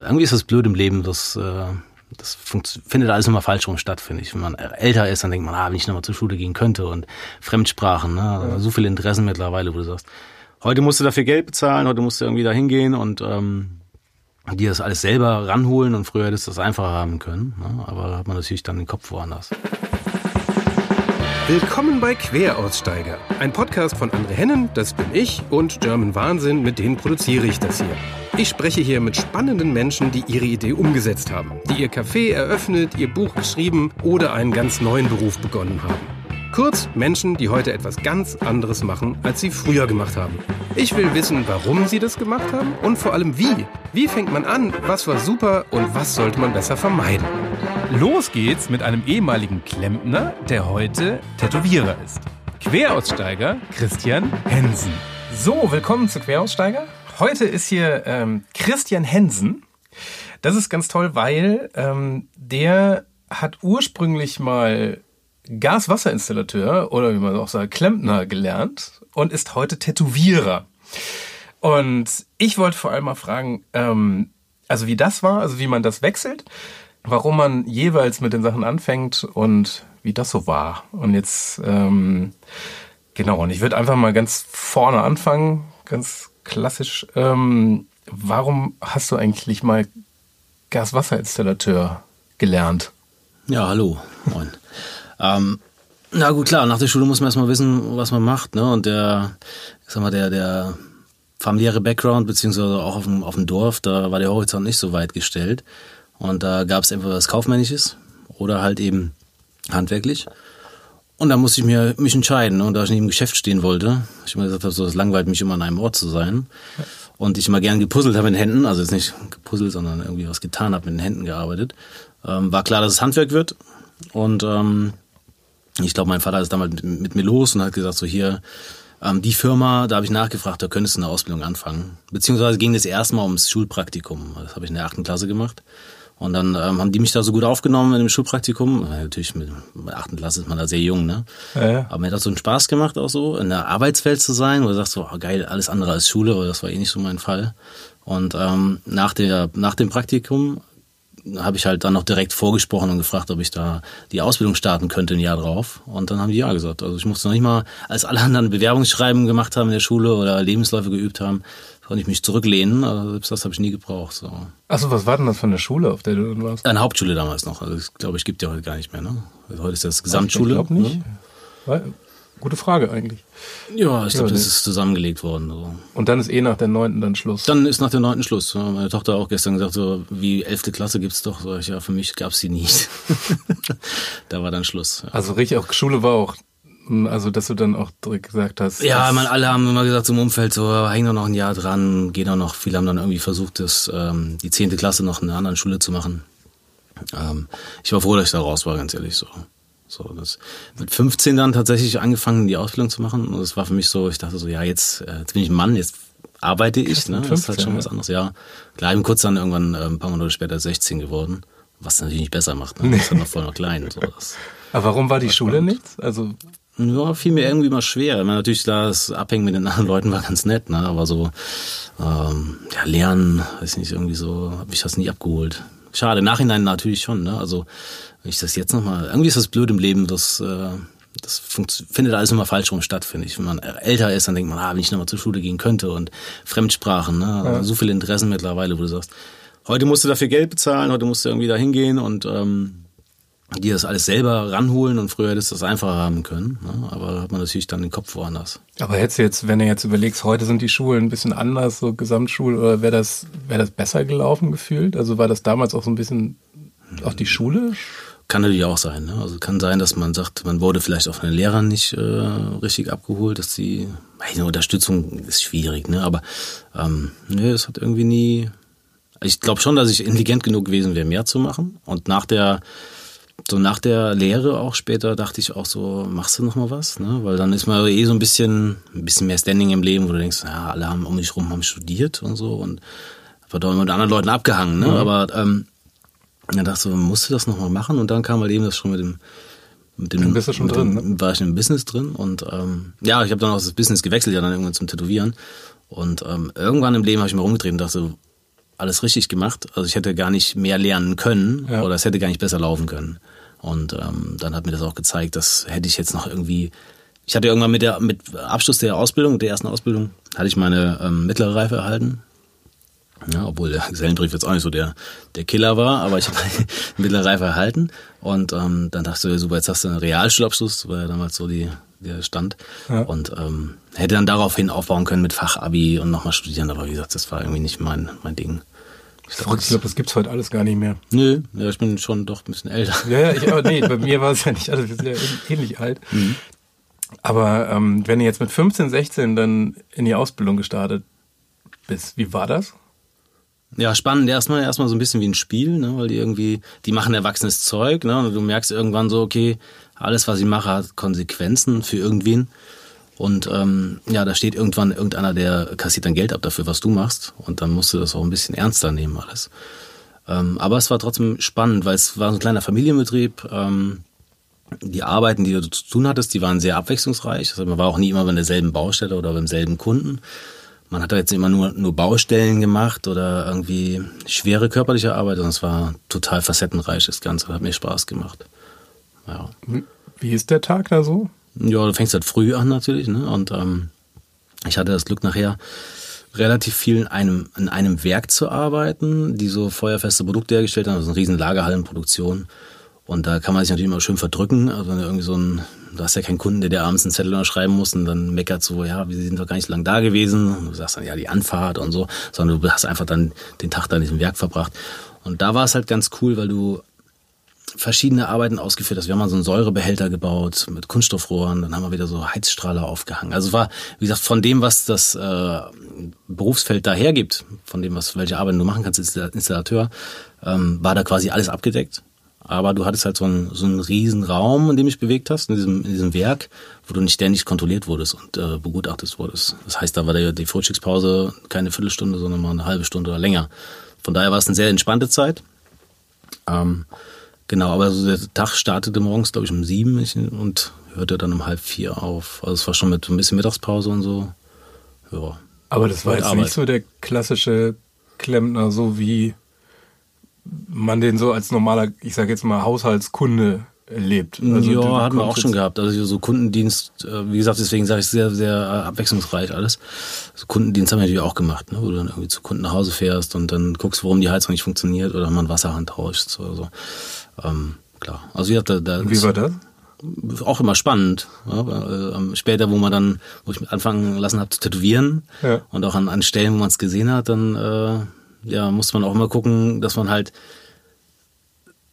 Irgendwie ist das blöd im Leben, das, äh, das findet alles immer falsch rum statt, finde ich. Wenn man älter ist, dann denkt man, ah, wenn ich nochmal zur Schule gehen könnte und Fremdsprachen, ne? Ja. so viele Interessen mittlerweile, wo du sagst, heute musst du dafür Geld bezahlen, heute musst du irgendwie da hingehen und ähm, dir das alles selber ranholen und früher hättest du das einfacher haben können. Ne? Aber da hat man natürlich dann den Kopf woanders. Willkommen bei Queraussteiger, ein Podcast von André Hennen, das bin ich, und German Wahnsinn, mit denen produziere ich das hier. Ich spreche hier mit spannenden Menschen, die ihre Idee umgesetzt haben, die ihr Café eröffnet, ihr Buch geschrieben oder einen ganz neuen Beruf begonnen haben. Kurz Menschen, die heute etwas ganz anderes machen, als sie früher gemacht haben. Ich will wissen, warum sie das gemacht haben und vor allem wie. Wie fängt man an, was war super und was sollte man besser vermeiden. Los geht's mit einem ehemaligen Klempner, der heute Tätowierer ist. Queraussteiger Christian Hensen. So, willkommen zu Queraussteiger. Heute ist hier ähm, Christian Hensen. Das ist ganz toll, weil ähm, der hat ursprünglich mal Gaswasserinstallateur oder wie man auch sagt, Klempner gelernt und ist heute Tätowierer. Und ich wollte vor allem mal fragen, ähm, also wie das war, also wie man das wechselt, warum man jeweils mit den Sachen anfängt und wie das so war. Und jetzt, ähm, genau, und ich würde einfach mal ganz vorne anfangen, ganz klassisch. Ähm, warum hast du eigentlich mal Gaswasserinstallateur gelernt? Ja, hallo. Moin. ähm, na gut, klar, nach der Schule muss man erstmal wissen, was man macht, ne? Und der, ich sag mal, der, der familiäre Background, beziehungsweise auch auf dem, auf dem Dorf, da war der Horizont nicht so weit gestellt. Und da gab es entweder was Kaufmännisches oder halt eben handwerklich. Und da musste ich mir, mich entscheiden. Und da ich nicht im Geschäft stehen wollte, ich immer gesagt habe, so, es langweilt mich immer an einem Ort zu sein. Und ich immer gern gepuzzelt habe mit den Händen, also jetzt nicht gepuzzelt, sondern irgendwie was getan habe, mit den Händen gearbeitet. Ähm, war klar, dass es Handwerk wird. Und ähm, ich glaube, mein Vater ist damals mit, mit, mir los und hat gesagt, so hier, ähm, die Firma, da habe ich nachgefragt, da könntest du eine Ausbildung anfangen. Beziehungsweise ging es erstmal ums Schulpraktikum. Das habe ich in der achten Klasse gemacht. Und dann ähm, haben die mich da so gut aufgenommen in dem Schulpraktikum. Natürlich mit, mit achten Klasse ist man da sehr jung, ne? Ja, ja. Aber mir hat das so einen Spaß gemacht, auch so in der Arbeitswelt zu sein, wo du sagst so, oh, geil, alles andere als Schule, aber das war eh nicht so mein Fall. Und ähm, nach, der, nach dem Praktikum habe ich halt dann noch direkt vorgesprochen und gefragt, ob ich da die Ausbildung starten könnte ein Jahr drauf. Und dann haben die ja gesagt. Also ich musste noch nicht mal, als alle anderen Bewerbungsschreiben gemacht haben in der Schule oder Lebensläufe geübt haben, konnte ich mich zurücklehnen. Also selbst das habe ich nie gebraucht. So. Achso, was war denn das für eine Schule, auf der du warst? Eine Hauptschule damals noch. Also ich glaube, ich gibt ja heute gar nicht mehr. Ne? Also heute ist das Gesamtschule. Ich glaube nicht. Ne? Gute Frage eigentlich. Ja, ich glaube, das ist zusammengelegt worden. So. Und dann ist eh nach der neunten dann Schluss. Dann ist nach der neunten Schluss. Meine Tochter auch gestern gesagt, so wie elfte Klasse gibt's doch. So, ja, für mich gab's sie nicht. da war dann Schluss. Ja. Also richtig, auch Schule war auch also, dass du dann auch direkt gesagt hast. Ja, man, alle haben immer gesagt zum Umfeld so, häng doch noch ein Jahr dran, geh doch noch. Viele haben dann irgendwie versucht, das, ähm, die zehnte Klasse noch in einer anderen Schule zu machen. Ähm, ich war froh, dass ich da raus war, ganz ehrlich so. So, das mit 15 dann tatsächlich angefangen, die Ausbildung zu machen. Und es war für mich so, ich dachte so, ja, jetzt, äh, jetzt bin ich ein Mann, jetzt arbeite ich. Ne? 15, das ist halt schon ja. was anderes. Ja, klar, eben kurz dann irgendwann äh, ein paar Monate später 16 geworden, was natürlich nicht besser macht. Ne? Nee. Das ist noch voll noch klein. So, das, Aber warum war die Schule nichts? Also ja, fiel mir irgendwie mal schwer. Ich meine, natürlich das Abhängen mit den anderen Leuten war ganz nett, ne? Aber so ähm, ja, lernen, weiß nicht, irgendwie so, habe ich das nie abgeholt. Schade, im Nachhinein natürlich schon, ne? Also wenn ich das jetzt nochmal, irgendwie ist das blöd im Leben, das, äh, das findet alles immer falsch rum statt, finde ich. Wenn man älter ist, dann denkt man, ah, wenn ich nochmal zur Schule gehen könnte und Fremdsprachen, ne? Ja. So viele Interessen mittlerweile, wo du sagst, heute musst du dafür Geld bezahlen, heute musst du irgendwie da hingehen und ähm, die das alles selber ranholen und früher hättest du das einfacher haben können. Ne? Aber da hat man natürlich dann den Kopf woanders. Aber hättest du jetzt, wenn du jetzt überlegst, heute sind die Schulen ein bisschen anders, so Gesamtschule, oder wäre das, wäre das besser gelaufen gefühlt? Also war das damals auch so ein bisschen auch die Schule? Kann natürlich auch sein. Ne? Also kann sein, dass man sagt, man wurde vielleicht auch von den Lehrern nicht äh, richtig abgeholt, dass die eine Unterstützung ist schwierig, ne? Aber ähm, nee, es hat irgendwie nie. Ich glaube schon, dass ich intelligent genug gewesen wäre, mehr zu machen. Und nach der so nach der Lehre auch später dachte ich auch so, machst du noch mal was? Ne? Weil dann ist man eh so ein bisschen, ein bisschen mehr Standing im Leben, wo du denkst, ja, alle haben um dich rum haben studiert und so und war da mit anderen Leuten abgehangen. Ne? Mhm. Aber ähm, dann dachte ich so, musst du das noch mal machen? Und dann kam halt eben das schon mit dem mit dem, dann bist du schon drin, dem, ne? war ich im Business drin und ähm, ja, ich habe dann auch das Business gewechselt, ja dann irgendwann zum Tätowieren und ähm, irgendwann im Leben habe ich mal rumgedreht und dachte, alles richtig gemacht. Also ich hätte gar nicht mehr lernen können Ja. oder es hätte gar nicht besser laufen können. Und ähm, dann hat mir das auch gezeigt, dass hätte ich jetzt noch irgendwie. Ich hatte irgendwann mit der mit Abschluss der Ausbildung, der ersten Ausbildung, hatte ich meine ähm, mittlere Reife erhalten. Ja, obwohl der Gesellenbrief jetzt auch nicht so der, der Killer war, aber ich habe mittlere Reife erhalten. Und ähm, dann dachte ich, so, super, jetzt hast du einen Realschulabschluss, war ja damals so die, Stand. Ja. Und ähm, hätte dann daraufhin aufbauen können mit Fachabi und nochmal studieren, aber wie gesagt, das war irgendwie nicht mein, mein Ding. Ich glaub, Verrückt, ich glaube, das gibt's heute alles gar nicht mehr. Nö, ja, ich bin schon doch ein bisschen älter. Ja, ja, ich, aber nee, bei mir war es ja nicht, also wir sind ja ähnlich alt. Aber ähm, wenn du jetzt mit 15, 16 dann in die Ausbildung gestartet bist, wie war das? Ja, spannend. Erstmal, erstmal so ein bisschen wie ein Spiel, ne, weil die irgendwie, die machen erwachsenes Zeug, ne, und du merkst irgendwann so, okay, alles, was ich mache, hat Konsequenzen für irgendwen. Und ähm, ja, da steht irgendwann irgendeiner, der kassiert dann Geld ab dafür, was du machst. Und dann musst du das auch ein bisschen ernster nehmen alles. Ähm, aber es war trotzdem spannend, weil es war so ein kleiner Familienbetrieb. Ähm, die Arbeiten, die du zu tun hattest, die waren sehr abwechslungsreich. Also man war auch nie immer bei derselben Baustelle oder beim selben Kunden. Man hat da jetzt immer nur, nur Baustellen gemacht oder irgendwie schwere körperliche Arbeit, sondern es war total facettenreich, das Ganze. Hat mir Spaß gemacht. Ja. Wie ist der Tag da so? Ja, du fängst halt früh an natürlich, ne? Und ähm, ich hatte das Glück nachher relativ viel in einem, in einem Werk zu arbeiten, die so feuerfeste Produkte hergestellt haben, also eine riesen Lagerhallenproduktion. Und da kann man sich natürlich immer schön verdrücken. Also wenn du irgendwie so ein, du hast ja keinen Kunden, der dir abends einen Zettel unterschreiben muss und dann meckert so, ja, wir sind doch gar nicht so lange da gewesen. Und du sagst dann, ja, die Anfahrt und so, sondern du hast einfach dann den Tag da in diesem Werk verbracht. Und da war es halt ganz cool, weil du verschiedene Arbeiten ausgeführt hast. Wir haben mal so einen Säurebehälter gebaut mit Kunststoffrohren, dann haben wir wieder so Heizstrahler aufgehangen. Also war, wie gesagt, von dem, was das äh, Berufsfeld da hergibt, von dem, was welche Arbeiten du machen kannst als Installateur, ähm, war da quasi alles abgedeckt. Aber du hattest halt so einen, so einen riesen Raum, in dem dich bewegt hast, in diesem, in diesem Werk, wo du nicht ständig kontrolliert wurdest und äh, begutachtet wurdest. Das heißt, da war der, die Frühstückspause keine Viertelstunde, sondern mal eine halbe Stunde oder länger. Von daher war es eine sehr entspannte Zeit. Ähm, genau, aber so der Tag startete morgens, glaube ich, um sieben und hörte dann um halb vier auf. Also es war schon mit so ein bisschen Mittagspause und so. Ja. Aber das war jetzt Arbeit. nicht so der klassische Klempner, so wie man den so als normaler, ich sage jetzt mal, Haushaltskunde erlebt. Also ja, hatten wir auch schon gehabt. Also so Kundendienst, äh, wie gesagt, deswegen sage ich sehr, sehr äh, abwechslungsreich alles. So Kundendienst haben wir natürlich auch gemacht, ne? wo du dann irgendwie zu Kunden nach Hause fährst und dann guckst, warum die Heizung nicht funktioniert oder man Wasserhahn tauscht oder so. Ähm, klar. Also wie, gesagt, da, da Wie war das? auch immer spannend. Ja, ähm, später, wo man dann, wo ich anfangen lassen habe zu tätowieren Ja. und auch an, an Stellen, wo man es gesehen hat, dann äh, ja, musste man auch immer gucken, dass man halt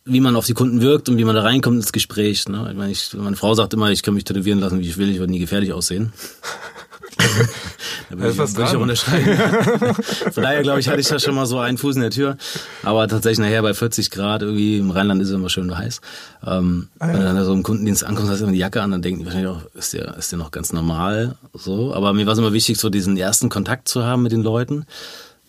wie man auf die Kunden wirkt und wie man da reinkommt ins Gespräch. Ne? Ich meine, ich, meine Frau sagt immer, ich kann mich tätowieren lassen, wie ich will, ich werde nie gefährlich aussehen. da würde ich, was würde ich auch unterschreiben. Von daher, glaube ich, hatte ich da schon mal so einen Fuß in der Tür. Aber tatsächlich nachher bei 40 Grad, irgendwie im Rheinland ist es immer schön heiß. Ähm, Ah, Wenn du dann da so im Kundendienst ankommst, hast du immer die Jacke an, dann denken die wahrscheinlich auch, ist der, ist der noch ganz normal. So. Aber mir war es immer wichtig, so diesen ersten Kontakt zu haben mit den Leuten,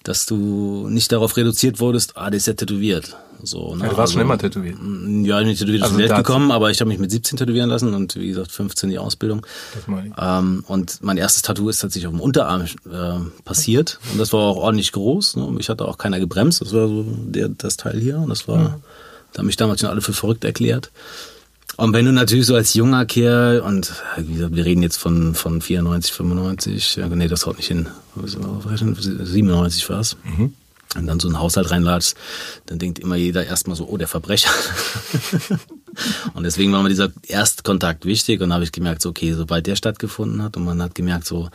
dass du nicht darauf reduziert wurdest, ah, der ist ja tätowiert. So, ne? Ja, du warst schon immer tätowiert. Ja, ich bin tätowiert Also Welt gekommen, aber ich habe mich mit 17 tätowieren lassen und wie gesagt 15 die Ausbildung. Das meine ich. Ähm, und mein erstes Tattoo ist tatsächlich auf dem Unterarm äh, passiert. Und das war auch ordentlich groß. Ne? Mich hat da auch keiner gebremst. Das war so der, das Teil hier. Und das war, da haben mich damals schon alle für verrückt erklärt. Und wenn du natürlich so als junger Kerl, und äh, wie gesagt, wir reden jetzt von, von 94, 95, ja, nee, das haut nicht hin. Was war das? 97 war es. Und dann so einen Haushalt reinlatschst, dann denkt immer jeder erstmal so, oh, der Verbrecher. und deswegen war mir dieser Erstkontakt wichtig und da habe ich gemerkt, so, okay, sobald der stattgefunden hat und man hat gemerkt, so,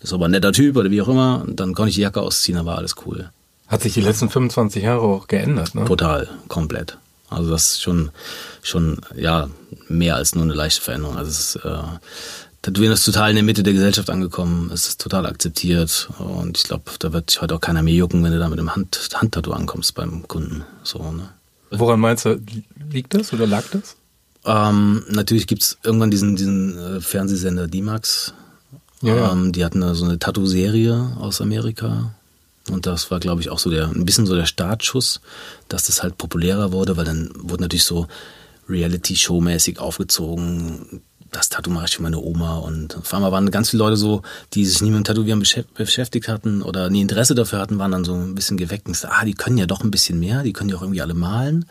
das ist aber ein netter Typ oder wie auch immer, und dann konnte ich die Jacke ausziehen, dann war alles cool. Hat sich die letzten 25 Jahre auch geändert, ne? Total, komplett. Also das ist schon, schon, ja, mehr als nur eine leichte Veränderung. Also es ist, äh, Tätowieren ist total in der Mitte der Gesellschaft angekommen. Es ist total akzeptiert. Und ich glaube, da wird dich heute auch keiner mehr jucken, wenn du da mit dem Hand, Handtattoo ankommst beim Kunden. So, ne? Woran meinst du, liegt das oder lag das? Ähm, natürlich gibt's irgendwann diesen, diesen äh, Fernsehsender D-Max. Ja, ja. Ähm, die hatten da so eine Tattoo-Serie aus Amerika. Und das war, glaube ich, auch so der, ein bisschen so der Startschuss, dass das halt populärer wurde, weil dann wurde natürlich so Reality-Show-mäßig aufgezogen. Das Tattoo mache ich für meine Oma. Und auf einmal waren ganz viele Leute so, die sich nie mit dem Tätowieren beschäftigt hatten oder nie Interesse dafür hatten, waren dann so ein bisschen geweckt und gesagt, ah, die können ja doch ein bisschen mehr, die können ja auch irgendwie alle malen.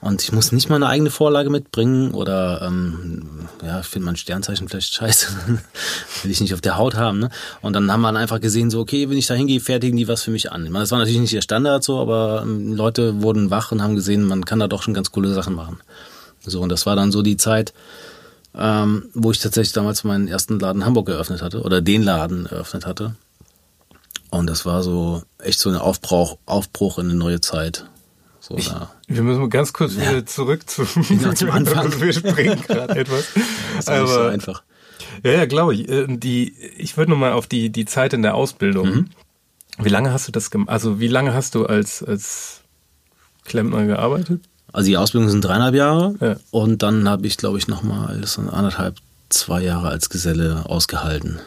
Und ich muss nicht mal eine eigene Vorlage mitbringen oder ähm, ja, ich finde mein Sternzeichen vielleicht scheiße. Will ich nicht auf der Haut haben. Ne? Und dann haben wir dann einfach gesehen, so, okay, wenn ich da hingehe, fertigen die was für mich an. Ich meine, das war natürlich nicht der Standard so, aber ähm, Leute wurden wach und haben gesehen, man kann da doch schon ganz coole Sachen machen. So, und das war dann so die Zeit, ähm, wo ich tatsächlich damals meinen ersten Laden in Hamburg geöffnet hatte oder den Laden eröffnet hatte. Und das war so echt so ein Aufbruch, Aufbruch in eine neue Zeit. So, ich, wir müssen ganz kurz ja. wieder zurück zu, genau, zum Anfang. wir springen gerade etwas. Das ist Aber, nicht so einfach. Ja, ja, glaube ich. Äh, die, ich würde nochmal auf die, die Zeit in der Ausbildung. Mhm. Wie lange hast du das gemacht? Also wie lange hast du als, als Klempner gearbeitet? Also die Ausbildung sind dreieinhalb Jahre ja. und dann habe ich, glaube ich, nochmal anderthalb, zwei Jahre als Geselle ausgehalten.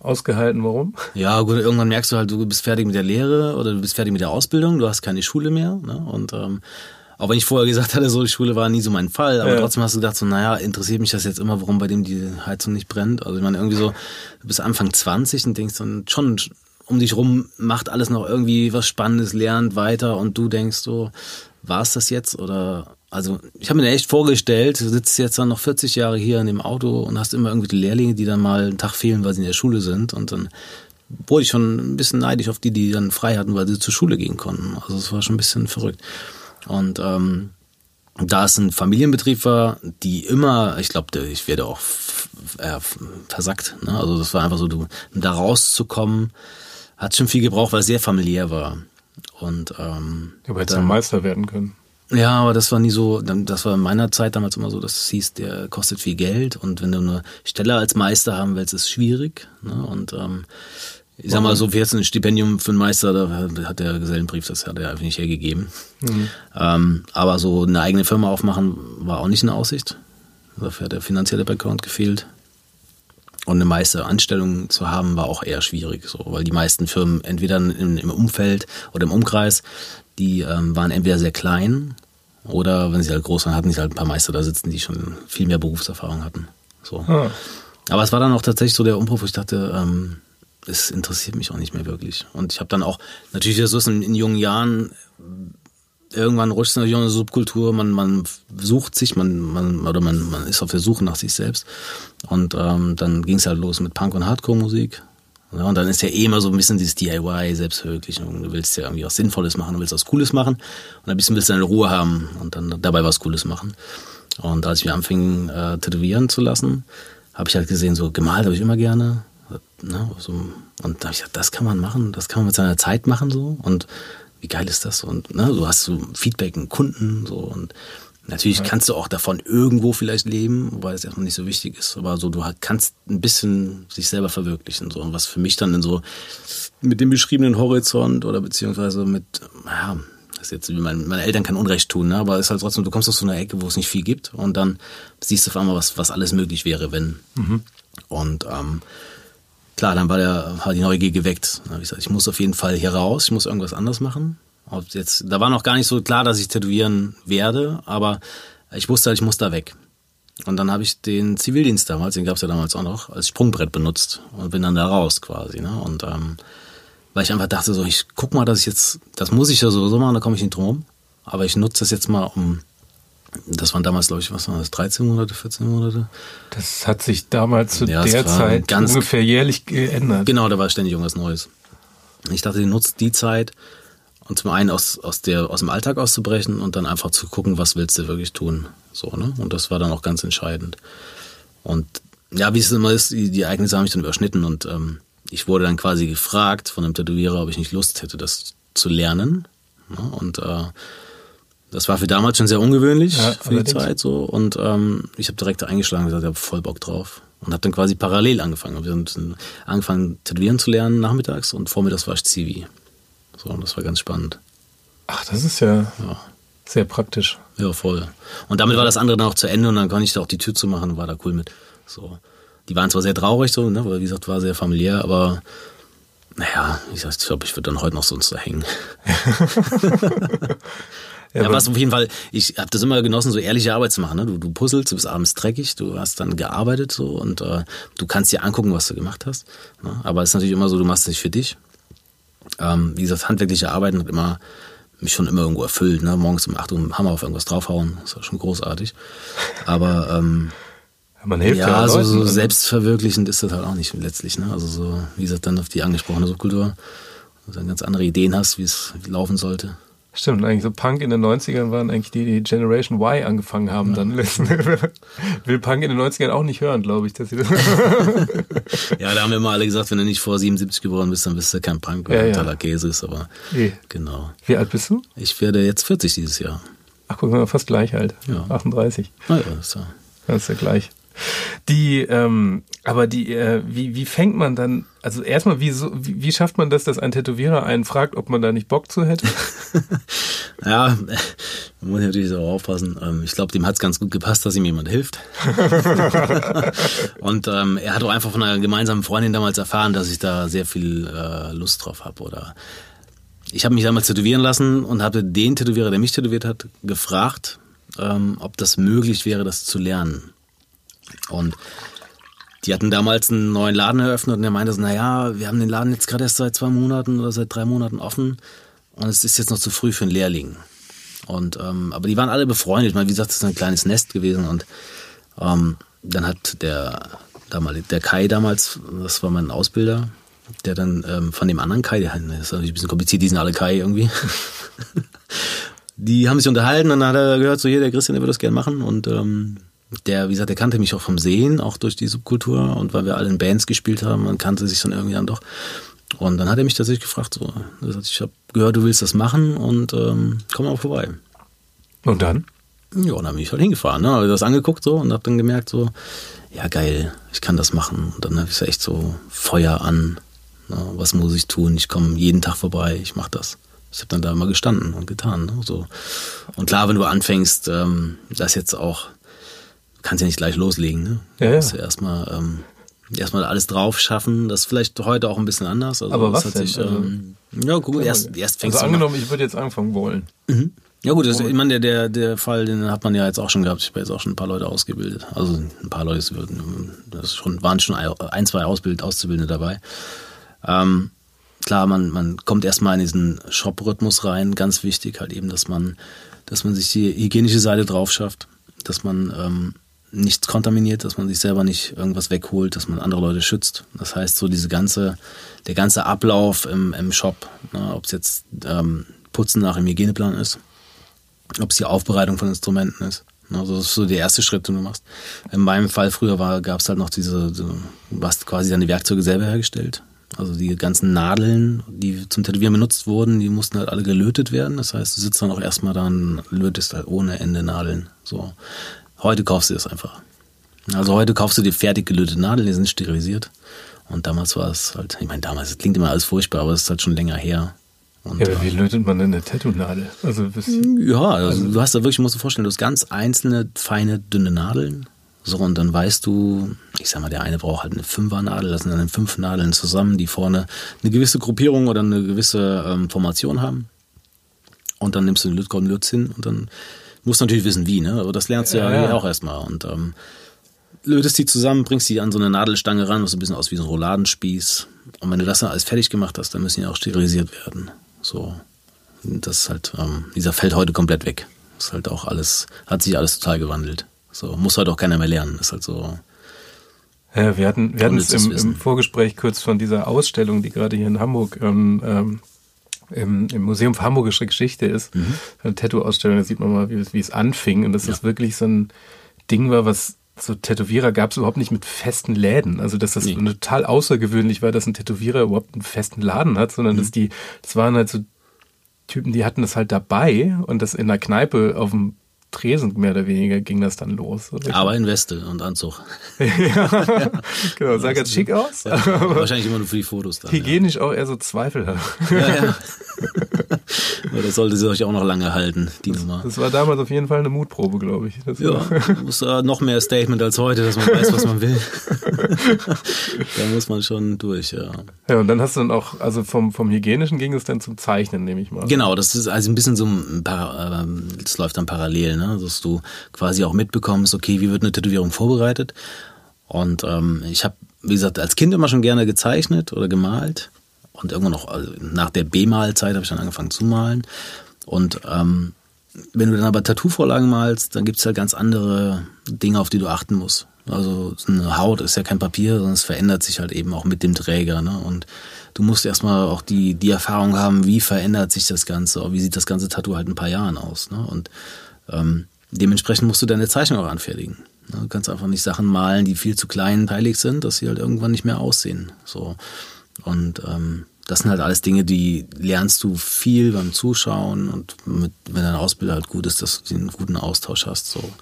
Ausgehalten, warum? Ja, gut, irgendwann merkst du halt, du bist fertig mit der Lehre oder du bist fertig mit der Ausbildung, du hast keine Schule mehr. Ne? Und ähm, auch wenn ich vorher gesagt hatte, so die Schule war nie so mein Fall, aber ja. trotzdem hast du gedacht, so, naja, interessiert mich das jetzt immer, warum bei dem die Heizung nicht brennt. Also ich meine, irgendwie so, du bist Anfang 20 und denkst dann schon, um dich rum macht alles noch irgendwie was Spannendes, lernt weiter und du denkst so, war es das jetzt oder also ich habe mir echt vorgestellt, du sitzt jetzt dann noch 40 Jahre hier in dem Auto und hast immer irgendwie Lehrlinge, die dann mal einen Tag fehlen, weil sie in der Schule sind und dann wurde ich schon ein bisschen neidisch auf die, die dann frei hatten, weil sie zur Schule gehen konnten. Also es war schon ein bisschen verrückt. Und ähm, da es ein Familienbetrieb war, die immer, ich glaube, ich werde auch äh, versackt. Ne? Also das war einfach so, du, da rauszukommen, hat schon viel gebraucht, weil es sehr familiär war. Und ähm, aber hättest du Meister werden können. Ja, aber das war nie so, das war in meiner Zeit damals immer so, dass es hieß, der kostet viel Geld und wenn du eine Stelle als Meister haben willst, ist es schwierig. Ne? Und ähm, ich sag mal so, wie jetzt ein Stipendium für einen Meister, da hat der Gesellenbrief, das hat er einfach nicht hergegeben. Mhm. Ähm, aber so eine eigene Firma aufmachen war auch nicht in Aussicht. Dafür hat der finanzielle Background gefehlt. Und eine Meisteranstellung zu haben, war auch eher schwierig, so, weil die meisten Firmen entweder im, im Umfeld oder im Umkreis, die ähm, waren entweder sehr klein oder wenn sie halt groß waren, hatten sie halt ein paar Meister da sitzen, die schon viel mehr Berufserfahrung hatten. So. Ah. Aber es war dann auch tatsächlich so der Umbruch, wo ich dachte, ähm, es interessiert mich auch nicht mehr wirklich. Und ich habe dann auch, natürlich so ist in, in jungen Jahren, irgendwann rutscht es natürlich auch eine Subkultur, man, man sucht sich, man, man, oder man, man ist auf der Suche nach sich selbst. Und ähm, dann ging es halt los mit Punk- und Hardcore-Musik. Ja, und dann ist ja eh immer so ein bisschen dieses DIY, Selbstverwirklichung. Du willst ja irgendwie was Sinnvolles machen, du willst was Cooles machen und ein bisschen willst du deine Ruhe haben und dann dabei was Cooles machen. Und als ich mir anfing, äh, tätowieren zu lassen, habe ich halt gesehen, so gemalt habe ich immer gerne. Ne, so, und da habe ich gesagt, das kann man machen, das kann man mit seiner Zeit machen so. Und wie geil ist das? Und ne, du hast so Feedback, einen Kunden so und Natürlich ja. kannst du auch davon irgendwo vielleicht leben, wobei das erstmal nicht so wichtig ist. Aber so, du kannst ein bisschen sich selber verwirklichen. So. Und was für mich dann in so mit dem beschriebenen Horizont oder beziehungsweise mit, ja, das ist jetzt, meine, meine Eltern kann Unrecht tun, ne? aber es ist halt trotzdem, du kommst aus so einer Ecke, wo es nicht viel gibt und dann siehst du auf einmal, was, was alles möglich wäre, wenn. Mhm. Und ähm, klar, dann war der, hat die Neugier geweckt. Da habe ich gesagt, ich muss auf jeden Fall hier raus, ich muss irgendwas anderes machen. Ob jetzt, da war noch gar nicht so klar, dass ich tätowieren werde, aber ich wusste halt, ich muss da weg. Und dann habe ich den Zivildienst damals, den gab es ja damals auch noch, als Sprungbrett benutzt und bin dann da raus quasi. Ne? Und ähm, weil ich einfach dachte, so, ich guck mal, dass ich jetzt, das muss ich ja sowieso machen, da komme ich nicht drum rum. Aber ich nutze das jetzt mal, um, das waren damals, glaube ich, was waren das, 13 Monate, 14 Monate? Das hat sich damals zu ja, der Zeit ungefähr jährlich geändert. Genau, da war ständig irgendwas Neues. Ich dachte, ich nutze die Zeit, und zum einen aus, aus, der, aus dem Alltag auszubrechen und dann einfach zu gucken, was willst du wirklich tun. So, ne? Und das war dann auch ganz entscheidend. Und ja, wie es immer ist, die, die Ereignisse haben mich dann überschnitten und ähm, ich wurde dann quasi gefragt von einem Tätowierer, ob ich nicht Lust hätte, das zu lernen. Ne? Und äh, das war für damals schon sehr ungewöhnlich ja, für die Zeit so. Und ähm, ich habe direkt eingeschlagen und gesagt, ich habe voll Bock drauf. Und habe dann quasi parallel angefangen. Wir haben angefangen, tätowieren zu lernen nachmittags und vormittags war ich Zivi. So, und das war ganz spannend. Ach, das ist ja, ja. sehr praktisch. Ja, voll. Und damit war das andere dann auch zu Ende und dann konnte ich da auch die Tür zu machen und war da cool mit. So. Die waren zwar sehr traurig, so, ne, weil wie gesagt, war sehr familiär, aber naja, ich, ich glaube, ich würde dann heute noch sonst da hängen. Ja, was auf jeden Fall, ich habe das immer genossen, so ehrliche Arbeit zu machen. Ne? Du, du puzzelst, du bist abends dreckig, du hast dann gearbeitet so und äh, du kannst dir angucken, was du gemacht hast. Ne? Aber es ist natürlich immer so, du machst es nicht für dich. Ähm, wie gesagt, handwerkliche Arbeiten hat immer mich schon immer irgendwo erfüllt. Ne? Morgens um 8 Uhr mit dem Hammer auf irgendwas draufhauen, das war schon großartig. Aber ähm, Man hilft ja, ja, so, so also- selbstverwirklichend ist das halt auch nicht letztlich. Ne? Also so, wie gesagt, dann auf die angesprochene Subkultur, wo du dann ganz andere Ideen hast, wie es laufen sollte. Stimmt, eigentlich so Punk in den 90ern waren eigentlich die, die Generation Y angefangen haben. Dann will Punk in den 90ern auch nicht hören, glaube ich. Dass sie das Ja, da haben wir immer alle gesagt, wenn du nicht vor 77 geboren bist, dann bist du kein Punk, weil Ja, ja, ja. totaler Käse ist. Aber Nee. genau. Wie alt bist du? Ich werde jetzt 40 dieses Jahr. Ach, guck mal, fast gleich alt. Ja. 38. Naja, ist ja. Das ist ja gleich. Die, ähm, aber die, äh, wie, wie fängt man dann, also erstmal, wie, so, wie, wie schafft man das, dass ein Tätowierer einen fragt, ob man da nicht Bock zu hätte? Ja, da muss ich natürlich auch aufpassen. Ähm, Ich glaube, dem hat es ganz gut gepasst, dass ihm jemand hilft. Und ähm, er hat auch einfach von einer gemeinsamen Freundin damals erfahren, dass ich da sehr viel äh, Lust drauf habe. Oder ich habe mich damals tätowieren lassen und habe den Tätowierer, der mich tätowiert hat, gefragt, ähm, ob das möglich wäre, das zu lernen. Und die hatten damals einen neuen Laden eröffnet und er meinte so, naja, wir haben den Laden jetzt gerade erst seit zwei Monaten oder seit drei Monaten offen und es ist jetzt noch zu früh für einen Lehrling. Und ähm, aber die waren alle befreundet. Ich meine, wie gesagt, das ist ein kleines Nest gewesen und ähm, dann hat der der Kai damals, das war mein Ausbilder, der dann ähm, von dem anderen Kai, der das ist natürlich ein bisschen kompliziert, die sind alle Kai irgendwie. die haben sich unterhalten und dann hat er gehört, so hier, der Christian, der würde das gerne machen und ähm, der, wie gesagt, der kannte mich auch vom Sehen, auch durch die Subkultur und weil wir alle in Bands gespielt haben, man kannte sich dann irgendwie dann doch. Und dann hat er mich tatsächlich gefragt, so, ich habe gehört, du willst das machen und ähm, komm mal vorbei. Und dann? Ja, und dann bin ich halt hingefahren, ne? Habe das angeguckt so und habe dann gemerkt so, ja geil, ich kann das machen. Und dann habe ich so echt so Feuer an. Ne? Was muss ich tun? Ich komme jeden Tag vorbei, ich mache das. Ich habe dann da immer gestanden und getan. Ne? So. Und klar, wenn du anfängst, ähm, das jetzt auch, kannst ja nicht gleich loslegen. Ne? Ja, ja. Musst ja erstmal ähm, erstmal alles drauf schaffen. Das ist vielleicht heute auch ein bisschen anders. Also Aber was hat denn? sich, Also- ähm, ja, gut, erst, erst fängst Also du mal- angenommen, ich würde jetzt anfangen wollen. ja gut, das, ich meine, der, der, der Fall, den hat man ja jetzt auch schon gehabt. Ich habe jetzt auch schon ein paar Leute ausgebildet. Also ein paar Leute, das schon, waren schon ein, zwei Ausbild, Auszubildende dabei. Ähm, klar, man, man kommt erstmal in diesen Shop-Rhythmus rein. Ganz wichtig halt eben, dass man, dass man sich die hygienische Seite drauf schafft, dass man ähm, nichts kontaminiert, dass man sich selber nicht irgendwas wegholt, dass man andere Leute schützt. Das heißt, so diese ganze, der ganze Ablauf im, im Shop, ne, ob es jetzt ähm, Putzen nach dem Hygieneplan ist, ob es die Aufbereitung von Instrumenten ist. Also das ist so der erste Schritt, den du machst. In meinem Fall früher war, gab es halt noch diese, du hast quasi deine Werkzeuge selber hergestellt. Also die ganzen Nadeln, die zum Tätowieren benutzt wurden, die mussten halt alle gelötet werden. Das heißt, du sitzt dann auch erstmal da und lötest halt ohne Ende Nadeln. So. Heute kaufst du das einfach. Also heute kaufst du dir fertig gelötete Nadeln, die sind sterilisiert. Und damals war es halt, ich meine, damals, das klingt immer alles furchtbar, aber es ist halt schon länger her. Und, Ja, aber wie lötet man denn eine Tattoo-Nadel? Also, ja, also du hast da wirklich, musst du dir vorstellen, du hast ganz einzelne, feine, dünne Nadeln. So, und dann weißt du, ich sag mal, der eine braucht halt eine Fünfernadel, das sind dann fünf Nadeln zusammen, die vorne eine gewisse Gruppierung oder eine gewisse ähm, Formation haben. Und dann nimmst du den Lötkolben Lütz hin und dann musst natürlich wissen, wie, ne? Aber das lernst du ja, Ja, ja. auch erstmal. Und ähm, lötest die zusammen, bringst die an so eine Nadelstange ran, was so ein bisschen aus wie so ein Rouladenspieß. Und wenn du das dann alles fertig gemacht hast, dann müssen die auch sterilisiert werden. So. Das ist halt, ähm, dieser fällt heute komplett weg. Ist halt auch alles, hat sich alles total gewandelt. So, muss heute auch keiner mehr lernen. Ist halt so. ja, wir hatten, wir hatten es im, im. Vorgespräch kurz von dieser Ausstellung, die gerade hier in Hamburg ähm, ähm, im, im Museum für Hamburgische Geschichte ist. Mhm. Eine Tattoo-Ausstellung, da sieht man mal, wie, es- wie es anfing. Und dass das wirklich so ein Ding war, was so Tätowierer gab es überhaupt nicht mit festen Läden. Also dass das Nee. total außergewöhnlich war, dass ein Tätowierer überhaupt einen festen Laden hat, sondern Mhm. dass die, das waren halt so Typen, die hatten das halt dabei und das in der Kneipe auf dem Tresen mehr oder weniger ging das dann los. Oder? Aber in Weste und Anzug. ja, genau, sah ganz schick aus. Ja, wahrscheinlich immer nur für die Fotos dann. Hygienisch ja. auch eher so zweifelhaft. Ja, ja. das sollte sich euch auch noch lange halten, die Nummer. Das war damals auf jeden Fall eine Mutprobe, glaube ich. Das ja, muss uh, noch mehr Statement als heute, dass man weiß, was man will. da muss man schon durch, ja. Ja, und dann hast du dann auch, also vom, vom Hygienischen ging es dann zum Zeichnen, nehme ich mal. Genau, das ist also ein bisschen so ein paar, das läuft dann parallel, ne? dass du quasi auch mitbekommst, okay, wie wird eine Tätowierung vorbereitet. Und ähm, ich habe, wie gesagt, als Kind immer schon gerne gezeichnet oder gemalt. Und irgendwann noch, also nach der B-Malzeit habe ich dann angefangen zu malen. Und ähm, wenn du dann aber Tattoo-Vorlagen malst, dann gibt es halt ganz andere Dinge, auf die du achten musst. Also eine Haut ist ja kein Papier, sondern es verändert sich halt eben auch mit dem Träger. Ne? Und du musst erstmal auch die, die Erfahrung haben, wie verändert sich das Ganze, wie sieht das ganze Tattoo halt in ein paar Jahren aus. Ne? Und ähm, dementsprechend musst du deine Zeichnung auch anfertigen. Du kannst einfach nicht Sachen malen, die viel zu kleinteilig sind, dass sie halt irgendwann nicht mehr aussehen. So. Und ähm, das sind halt alles Dinge, die lernst du viel beim Zuschauen und mit, wenn dein Ausbilder halt gut ist, dass du einen guten Austausch hast. So.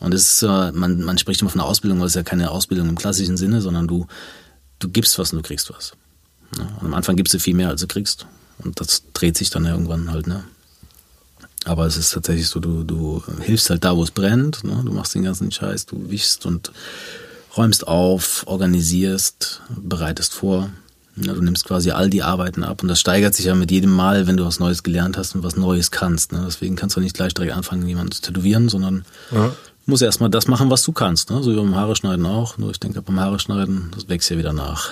Und es ist, äh, man, man spricht immer von einer Ausbildung, weil es ja keine Ausbildung im klassischen Sinne, sondern du, du gibst was und du kriegst was. Ja, am Anfang gibst du viel mehr, als du kriegst. Und das dreht sich dann irgendwann halt, ne? Aber es ist tatsächlich so, du, du hilfst halt da, wo es brennt. Ne? Du machst den ganzen Scheiß, du wischst und räumst auf, organisierst, bereitest vor. Ja, du nimmst quasi all die Arbeiten ab und das steigert sich ja mit jedem Mal, wenn du was Neues gelernt hast und was Neues kannst. Ne? Deswegen kannst du nicht gleich direkt anfangen, jemanden zu tätowieren, sondern ja. musst erstmal das machen, was du kannst. Ne? So wie beim Haare schneiden auch. Nur ich denke, beim Haare schneiden, das wächst ja wieder nach.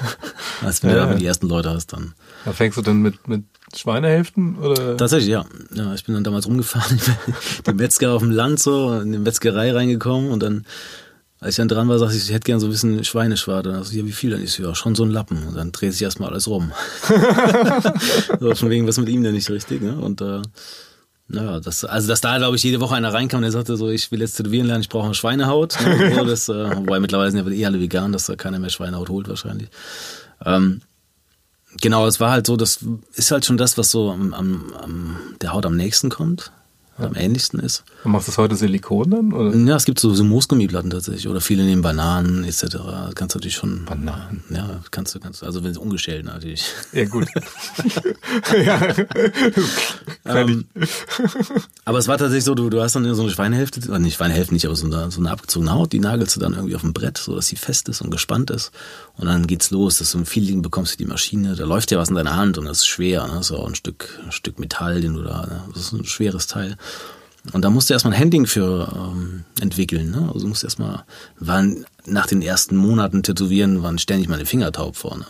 Als wenn ja. du die ersten Leute hast dann. Da fängst du dann mit, mit Schweinehälften? Oder? Tatsächlich, ja. ja. Ich bin dann damals rumgefahren, die Metzger auf dem Land so, in die Metzgerei reingekommen und dann, als ich dann dran war, sagte ich, ich hätte gern so ein bisschen Schweineschwarte. Dann also, ja, wie viel dann? Ich so, ja, schon so ein Lappen. Und dann dreht sich erstmal alles rum. so, von wegen, was mit ihm denn nicht richtig, ne? Und, äh, naja, das, also dass da, glaube ich, jede Woche einer reinkam und der sagte so, ich will jetzt tätowieren lernen, ich brauche eine Schweinehaut. Ne? So, das, äh, wobei mittlerweile sind ja eh alle vegan, dass da keiner mehr Schweinehaut holt wahrscheinlich. Ähm, Genau, es war halt so, das ist halt schon das, was so am, am, am der Haut am nächsten kommt ja. am ähnlichsten ist. Und machst du das heute Silikon dann? Oder? Ja, es gibt so, so Moosgummiplatten tatsächlich. Oder viele nehmen Bananen etc. Kannst du natürlich schon. Bananen? Ja, kannst du, kannst du. Also wenn es ungeschält natürlich. Ja, gut. ja. Ähm, aber es war tatsächlich so, du, du hast dann so eine Schweinehälfte, oder nicht Schweinehälfte nicht, aber so eine, so eine abgezogene Haut, die nagelst du dann irgendwie auf dem Brett, so dass sie fest ist und gespannt ist. Und dann geht's los, dass du ein Feeling bekommst für die Maschine. Da läuft ja was in deiner Hand und das ist schwer. Ne? Das ist auch ein Stück, ein Stück Metall, den du da, ne? das ist ein schweres Teil. Und da musst du erstmal ein Handling für ähm, entwickeln. Ne? Also du musst erstmal, waren nach den ersten Monaten Tätowieren, waren ständig meine Finger taub vorne.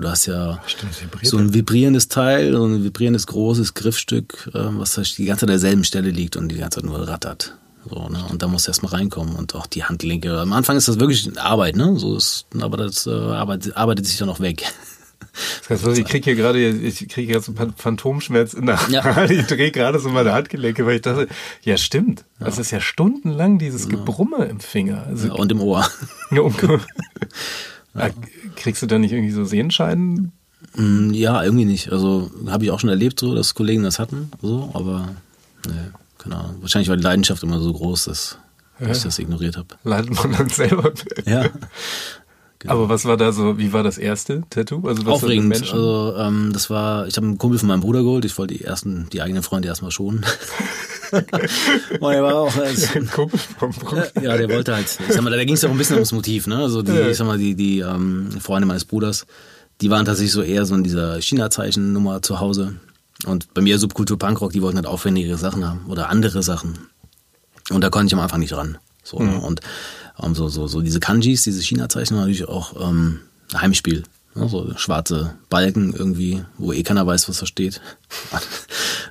Du hast ja Stimmt, so ein vibrierendes Teil, so ein vibrierendes großes Griffstück, ähm, was die ganze Zeit an derselben Stelle liegt und die ganze Zeit nur rattert. So, ne? Und da musst du erstmal reinkommen und auch die Handgelenke. Am Anfang ist das wirklich Arbeit, ne? So ist, aber das äh, arbeitet, arbeitet sich dann auch weg. Das heißt, ich kriege hier gerade, ich kriege jetzt einen Phantomschmerz in der Hand. Ja. Ich drehe gerade so meine Handgelenke, weil ich dachte, ja stimmt, ja. das ist ja stundenlang dieses. Gebrumme im Finger. Also, ja, und im Ohr. Ja, ja. Kriegst du da nicht irgendwie so Sehenscheiden? Mm, ja, irgendwie nicht. Also habe ich auch schon erlebt, so, dass Kollegen das hatten, so, aber nee, keine Ahnung. Wahrscheinlich war die Leidenschaft immer so groß, dass, dass ich das ignoriert habe. Leidet man dann selber? Ja. Genau. Aber was war da so, wie war das erste Tattoo? Also was Aufregend. Also ähm, das war, ich habe einen Kumpel von meinem Bruder geholt, ich wollte die ersten, die eigenen Freunde erstmal schonen. Und er war auch als, ein Kumpel vom. Ja, der wollte halt. Ich sag mal, da ging es ja auch ein bisschen ums Motiv, ne? Also die, ja. ich sag mal, die, die ähm, Freunde meines Bruders, die waren tatsächlich so eher so in dieser China-Zeichen-Nummer zu Hause. Und bei mir Subkultur Punkrock, die wollten halt aufwendigere Sachen haben oder andere Sachen. Und da konnte ich am Anfang nicht ran. So, ne? mhm. Und ähm, so, so, so diese Kanjis, diese China-Zeichen natürlich auch ähm, Heimspiel. Ne? So schwarze Balken irgendwie, wo eh keiner weiß, was da steht.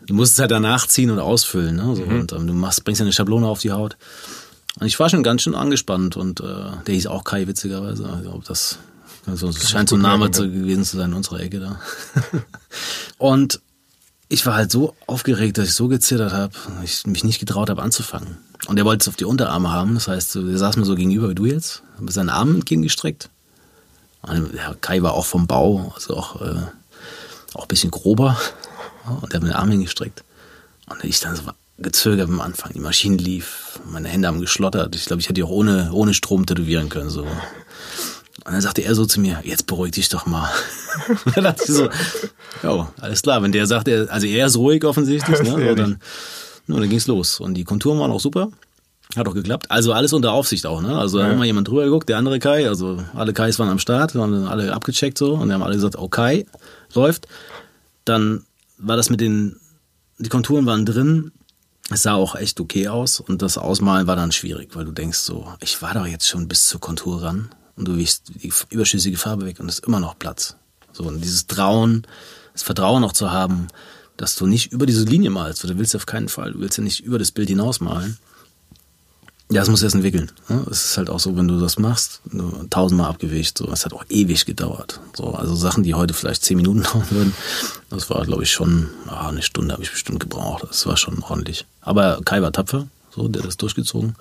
du musst es halt danach ziehen und ausfüllen. Ne? So, mhm. Und ähm, du machst, bringst ja eine Schablone auf die Haut. Und ich war schon ganz schön angespannt und äh, der hieß auch Kai, witzigerweise. Also, ob das, also, das scheint so ein Name zu, gewesen zu sein in unserer Ecke da. und ich war halt so aufgeregt, dass ich so gezittert habe, ich mich nicht getraut habe anzufangen. Und er wollte es auf die Unterarme haben, das heißt, er saß mir so gegenüber wie du jetzt, mit seinen Armen entgegengestreckt. Der Kai war auch vom Bau, also auch, äh, auch ein bisschen grober. Und der hat mir den Arm hingestreckt. Und ich dann so, gezögert am Anfang. Die Maschine lief, meine Hände haben geschlottert. Ich glaube, ich hätte die auch ohne, ohne Strom tätowieren können. So. Und dann sagte er so zu mir, jetzt beruhig dich doch mal. Und dann dachte ich so, ja, alles klar, wenn der sagt, er, also er ist ruhig offensichtlich, ne? So, dann, ja, dann ging's los. Und die Konturen waren auch super. Hat auch geklappt. Also alles unter Aufsicht auch, ne? Also da hat mal jemand drüber geguckt, der andere Kai, also alle Kais waren am Start, waren alle abgecheckt so und die haben alle gesagt, okay, läuft. Dann war das mit den, die Konturen waren drin, es sah auch echt okay aus und das Ausmalen war dann schwierig, weil du denkst so, ich war doch jetzt schon bis zur Kontur ran und du wiegst die überschüssige Farbe weg und es ist immer noch Platz. So, und dieses Trauen, das Vertrauen auch zu haben, dass du nicht über diese Linie malst, weil du willst auf keinen Fall, du willst ja nicht über das Bild hinaus malen. Ja, es muss erst entwickeln. Es ist halt auch so, wenn du das machst, tausendmal abgewicht, so, es hat auch ewig gedauert. So, also Sachen, die heute vielleicht zehn Minuten dauern würden, das war, glaube ich, schon, ah, eine Stunde habe ich bestimmt gebraucht. Das war schon ordentlich. Aber Kai war tapfer, so, der hat das durchgezogen.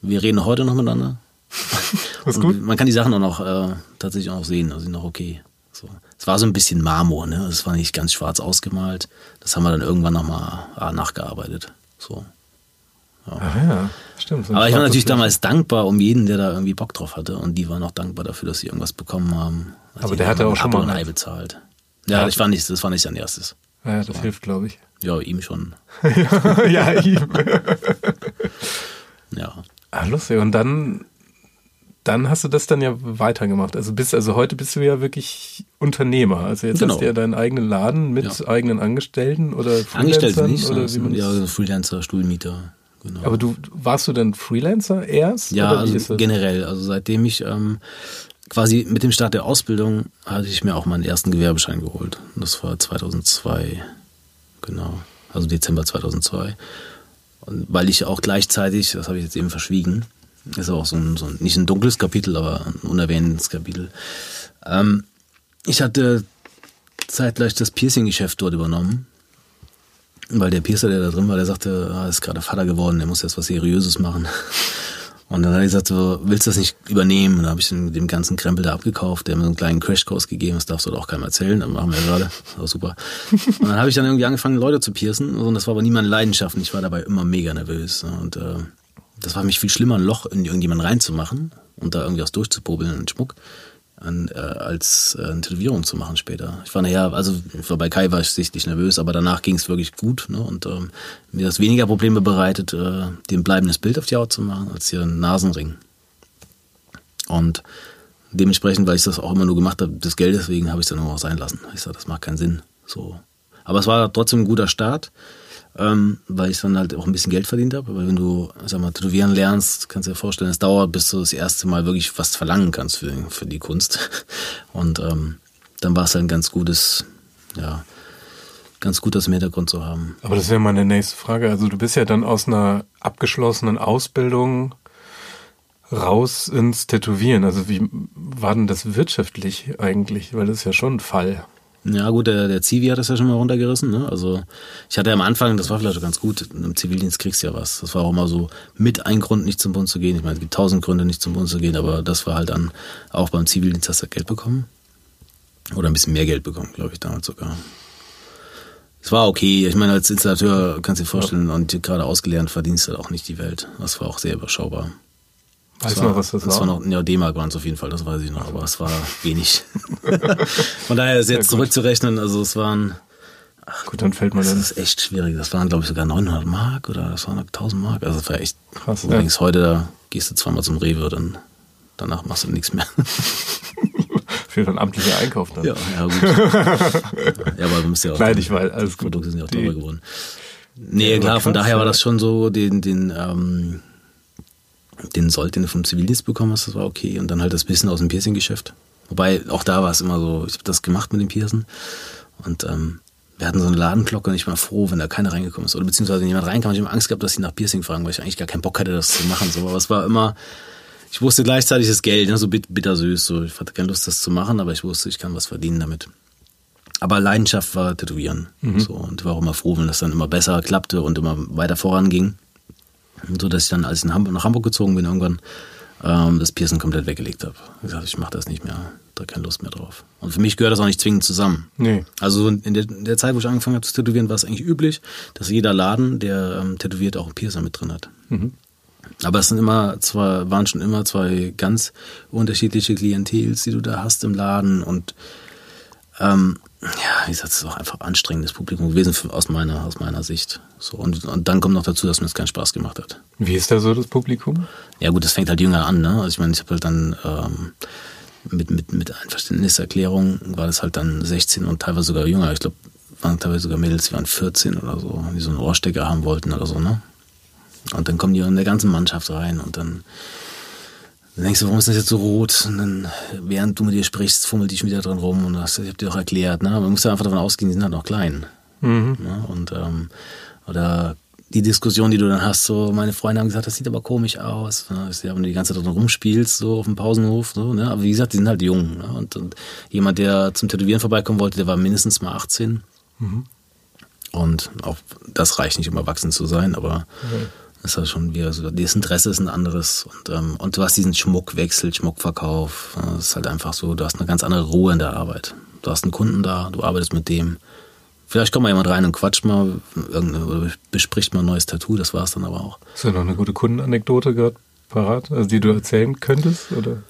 Wir reden heute noch miteinander. Das ist gut. Man kann die Sachen auch noch äh, tatsächlich auch noch sehen, also sind noch okay. So. Es war so ein bisschen Marmor, ne? Es war nicht ganz schwarz ausgemalt. Das haben wir dann irgendwann nochmal ah, nachgearbeitet. So. Ah ja, stimmt. So Aber ich war natürlich damals dankbar um jeden, der da irgendwie Bock drauf hatte. Und die waren auch dankbar dafür, dass sie irgendwas bekommen haben. Also Aber der haben hatte auch schon mal Ei bezahlt. Ja, Ja. ich war nicht, das war nicht sein erstes. Ja, das hilft, glaube ich. Ja, ihm schon. ja, ihm. Ja. Ah, lustig. Und dann, dann hast du das dann ja weitergemacht. Also bist, also heute bist du ja wirklich Unternehmer. Also jetzt Genau. hast du ja deinen eigenen Laden mit Ja. eigenen Angestellten oder Angestellte Freelancern nicht, oder wie man ja, das- Freelancer, Stuhlmieter. Genau. Aber du warst du dann Freelancer erst? Ja, also generell. Also seitdem ich ähm, quasi mit dem Start der Ausbildung hatte ich mir auch meinen ersten Gewerbeschein geholt. Und Das war 2002, genau. Also Dezember 2002. Und weil ich auch gleichzeitig, das habe ich jetzt eben verschwiegen, ist auch so ein, so ein nicht ein dunkles Kapitel, aber ein unerwähntes Kapitel. Ähm, ich hatte zeitgleich das Piercing-Geschäft dort übernommen. Weil der Piercer, der da drin war, der sagte, er ist gerade Vater geworden, der muss jetzt was Seriöses machen. Und dann hat er gesagt, so, willst du das nicht übernehmen? Und dann habe ich den, ganzen Krempel da abgekauft, der mir so einen kleinen Crashkurs gegeben, das darfst du auch keinem erzählen, das machen wir ja gerade, war super. Und dann habe ich dann irgendwie angefangen, Leute zu piercen und das war aber nie meine Leidenschaft und ich war dabei immer mega nervös. Und äh, das war für mich viel schlimmer, ein Loch in irgendjemanden reinzumachen und da irgendwie was durchzupobeln in Schmuck, an, äh, als äh, eine Tätowierung zu machen später. Ich war nachher, also war bei Kai war ich sichtlich nervös, aber danach ging es wirklich gut ne? und ähm, mir das weniger Probleme bereitet, äh, ein bleibendes Bild auf die Haut zu machen, als hier einen Nasenring. Und dementsprechend, weil ich das auch immer nur gemacht habe, des Geldes wegen, habe ich es dann auch sein lassen. Ich sage, das macht keinen Sinn. So. Aber es war trotzdem ein guter Start, ähm, weil ich dann halt auch ein bisschen Geld verdient habe. Weil wenn du, sag mal, tätowieren lernst, kannst du dir vorstellen, es dauert, bis du das erste Mal wirklich was verlangen kannst für, für die Kunst. Und ähm, dann war es halt ein ganz gutes, ja, ganz gut, das im Hintergrund zu haben. Aber das wäre meine nächste Frage. Also du bist ja dann aus einer abgeschlossenen Ausbildung raus ins Tätowieren. Also wie war denn das wirtschaftlich eigentlich? Weil das ist ja schon ein Fall. Ja gut, der, der Zivi hat das ja schon mal runtergerissen. Ne? Also ich hatte am Anfang, das war vielleicht auch ganz gut, im Zivildienst kriegst du ja was. Das war auch immer so mit ein Grund, nicht zum Bund zu gehen. Ich meine, es gibt tausend Gründe, nicht zum Bund zu gehen, aber das war halt dann auch beim Zivildienst hast du Geld bekommen. Oder ein bisschen mehr Geld bekommen, glaube ich, damals sogar. Es war okay. Ich meine, als Installateur kannst du dir vorstellen, und gerade ausgelernt verdienst du halt auch nicht die Welt. Das war auch sehr überschaubar. Weißt Das du noch, war- was das, das war? war noch, ja, D-Mark waren es auf jeden Fall, das weiß ich noch, aber es war wenig. Von daher ist jetzt gut. zurückzurechnen, also es waren, Gut, dann fällt man das dann. ist echt schwierig, das waren glaube ich sogar 900 Mark oder das waren 1000 Mark, also das war echt Krass, Du ja. heute, da gehst du zweimal zum Rewe, dann danach machst du nichts mehr. Für den amtlichen Einkauf dann. ja, ja gut. ja, aber du musst ja auch, Nein, ich weiß, alles gut. Produkte sind ja auch teurer geworden. Nee, Ja, klar, von daher war ja. das schon so, den, den, ähm, den Sold, den du vom Zivildienst bekommen hast, das war okay. Und dann halt das bisschen aus dem Piercing-Geschäft. Wobei, auch da war es immer so, ich habe das gemacht mit dem Piercen. Und ähm, wir hatten so eine Ladenglocke und ich war froh, wenn da keiner reingekommen ist. Oder beziehungsweise wenn jemand reinkam, ich immer Angst gehabt, dass sie nach Piercing fragen, weil ich eigentlich gar keinen Bock hatte, das zu machen. So. Aber es war immer, ich wusste gleichzeitig das Geld, ne, so bit- bittersüß. So. Ich hatte keine Lust, das zu machen, aber ich wusste, ich kann was verdienen damit. Aber Leidenschaft war Tätowieren. So, und war auch immer froh, wenn das dann immer besser klappte und immer weiter voranging. So dass ich dann, als ich in Hamburg, nach Hamburg gezogen bin, irgendwann ähm, das Piercing komplett weggelegt habe. Ich gesagt, ich mache das nicht mehr. da keine Lust mehr drauf. Und für mich gehört das auch nicht zwingend zusammen. Nee. Also in der, in der Zeit, wo ich angefangen habe zu tätowieren, war es eigentlich üblich, dass jeder Laden, der ähm, tätowiert, auch einen Piercer mit drin hat. Aber es sind immer zwar, waren schon immer zwei ganz unterschiedliche Klientels, die du da hast im Laden und ähm, ja, wie gesagt, es ist auch einfach anstrengendes Publikum gewesen für, aus meiner aus meiner Sicht. So und, und dann kommt noch dazu, dass mir das keinen Spaß gemacht hat. Wie ist da so das Publikum? Ja gut, das fängt halt jünger an, ne? Also ich meine, ich habe halt dann ähm, mit, mit, mit Einverständniserklärung war das halt dann 16 und teilweise sogar jünger. Ich glaube, waren teilweise sogar Mädels, die waren 14 oder so, die so einen Ohrstecker haben wollten oder so, ne? Und dann kommen die in der ganzen Mannschaft rein und dann, dann denkst du, warum ist das jetzt so rot? Und dann, während du mit dir sprichst, fummelt die schon wieder drin rum und das, ich hab dir auch erklärt, ne? Man muss ja einfach davon ausgehen, die sind halt noch klein. Ne? Und ähm, oder die Diskussion, die du dann hast, so, meine Freunde haben gesagt, das sieht aber komisch aus. Ne? Ich Ja, wenn du die ganze Zeit drin rumspielst, so auf dem Pausenhof, so, ne? Aber wie gesagt, die sind halt jung. Ne? Und, und jemand, der zum Tätowieren vorbeikommen wollte, der war mindestens mal 18. Und auch das reicht nicht, um erwachsen zu sein, aber das ist halt schon wieder so, das Interesse ist ein anderes. Und, ähm, und du hast diesen Schmuckwechsel, Schmuckverkauf. Das ist halt einfach so, du hast eine ganz andere Ruhe in der Arbeit. Du hast einen Kunden da, du arbeitest mit dem. Vielleicht kommt mal jemand rein und quatscht mal, oder bespricht mal ein neues Tattoo, das war's dann aber auch. Ist da noch eine gute Kundenanekdote gerade parat, also die du erzählen könntest? Oder?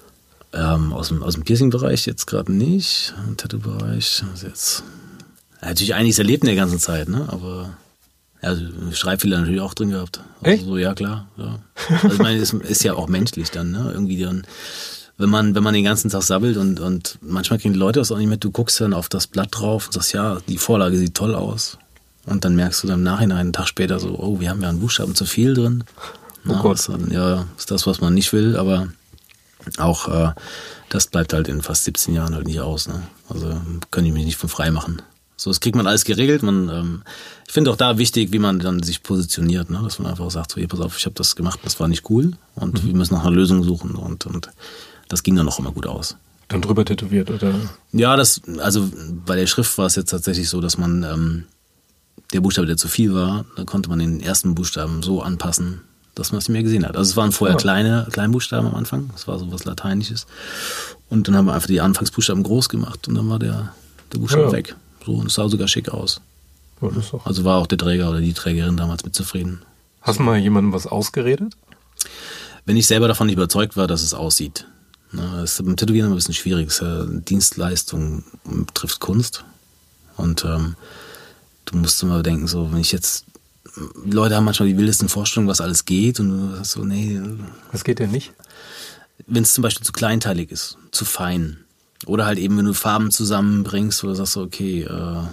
Ähm, aus dem, aus dem Piercing-Bereich jetzt gerade nicht, im Tattoo-Bereich. Also jetzt, natürlich einiges erlebt in der ganzen Zeit, ne? Aber also Schreibfehler natürlich auch drin gehabt. Also Echt? so, ja, klar. Ja. Also ich meine, es ist ja auch menschlich dann, ne? Irgendwie dann, wenn man, wenn man den ganzen Tag sabbelt und, und manchmal kriegen die Leute das auch nicht mit, du guckst dann auf das Blatt drauf und sagst, ja, die Vorlage sieht toll aus. Und dann merkst du dann im Nachhinein, einen Tag später so, oh, wir haben ja einen Buchstaben zu viel drin. Na, Gott. das, dann, ja, ist das, was man nicht will, aber auch äh, das bleibt halt in fast 17 Jahren halt nicht aus. Ne? Also kann ich mich nicht von frei machen. So, das kriegt man alles geregelt. Man, ähm, ich finde auch da wichtig, wie man dann sich positioniert, ne? dass man einfach sagt, so, hier, pass auf, ich habe das gemacht, das war nicht cool und wir müssen nach einer Lösung suchen und, und das ging dann auch immer gut aus. Dann drüber tätowiert, oder? Ja, das, also bei der Schrift war es jetzt tatsächlich so, dass man ähm, der Buchstabe, der zu viel war, da konnte man den ersten Buchstaben so anpassen, dass man es nicht mehr gesehen hat. Also es waren vorher Ah. kleine Kleinbuchstaben am Anfang, das war so was Lateinisches. Und dann haben wir einfach die Anfangsbuchstaben groß gemacht und dann war der, der Buchstabe Ja. weg. So, und es sah sogar schick aus. Ja, Also war auch der Träger oder die Trägerin damals mit zufrieden. Hast du mal jemandem was ausgeredet? Wenn ich selber davon nicht überzeugt war, dass es aussieht. Das ist beim Tätowieren immer ein bisschen schwierig. Dienstleistung trifft Kunst. Und ähm, du musst immer denken, so, wenn ich jetzt. Leute haben manchmal die wildesten Vorstellungen, was alles geht, und du sagst so, nee, Was geht denn nicht? wenn es zum Beispiel zu kleinteilig ist, zu fein. Oder halt eben, wenn du Farben zusammenbringst, oder sagst du, okay, äh,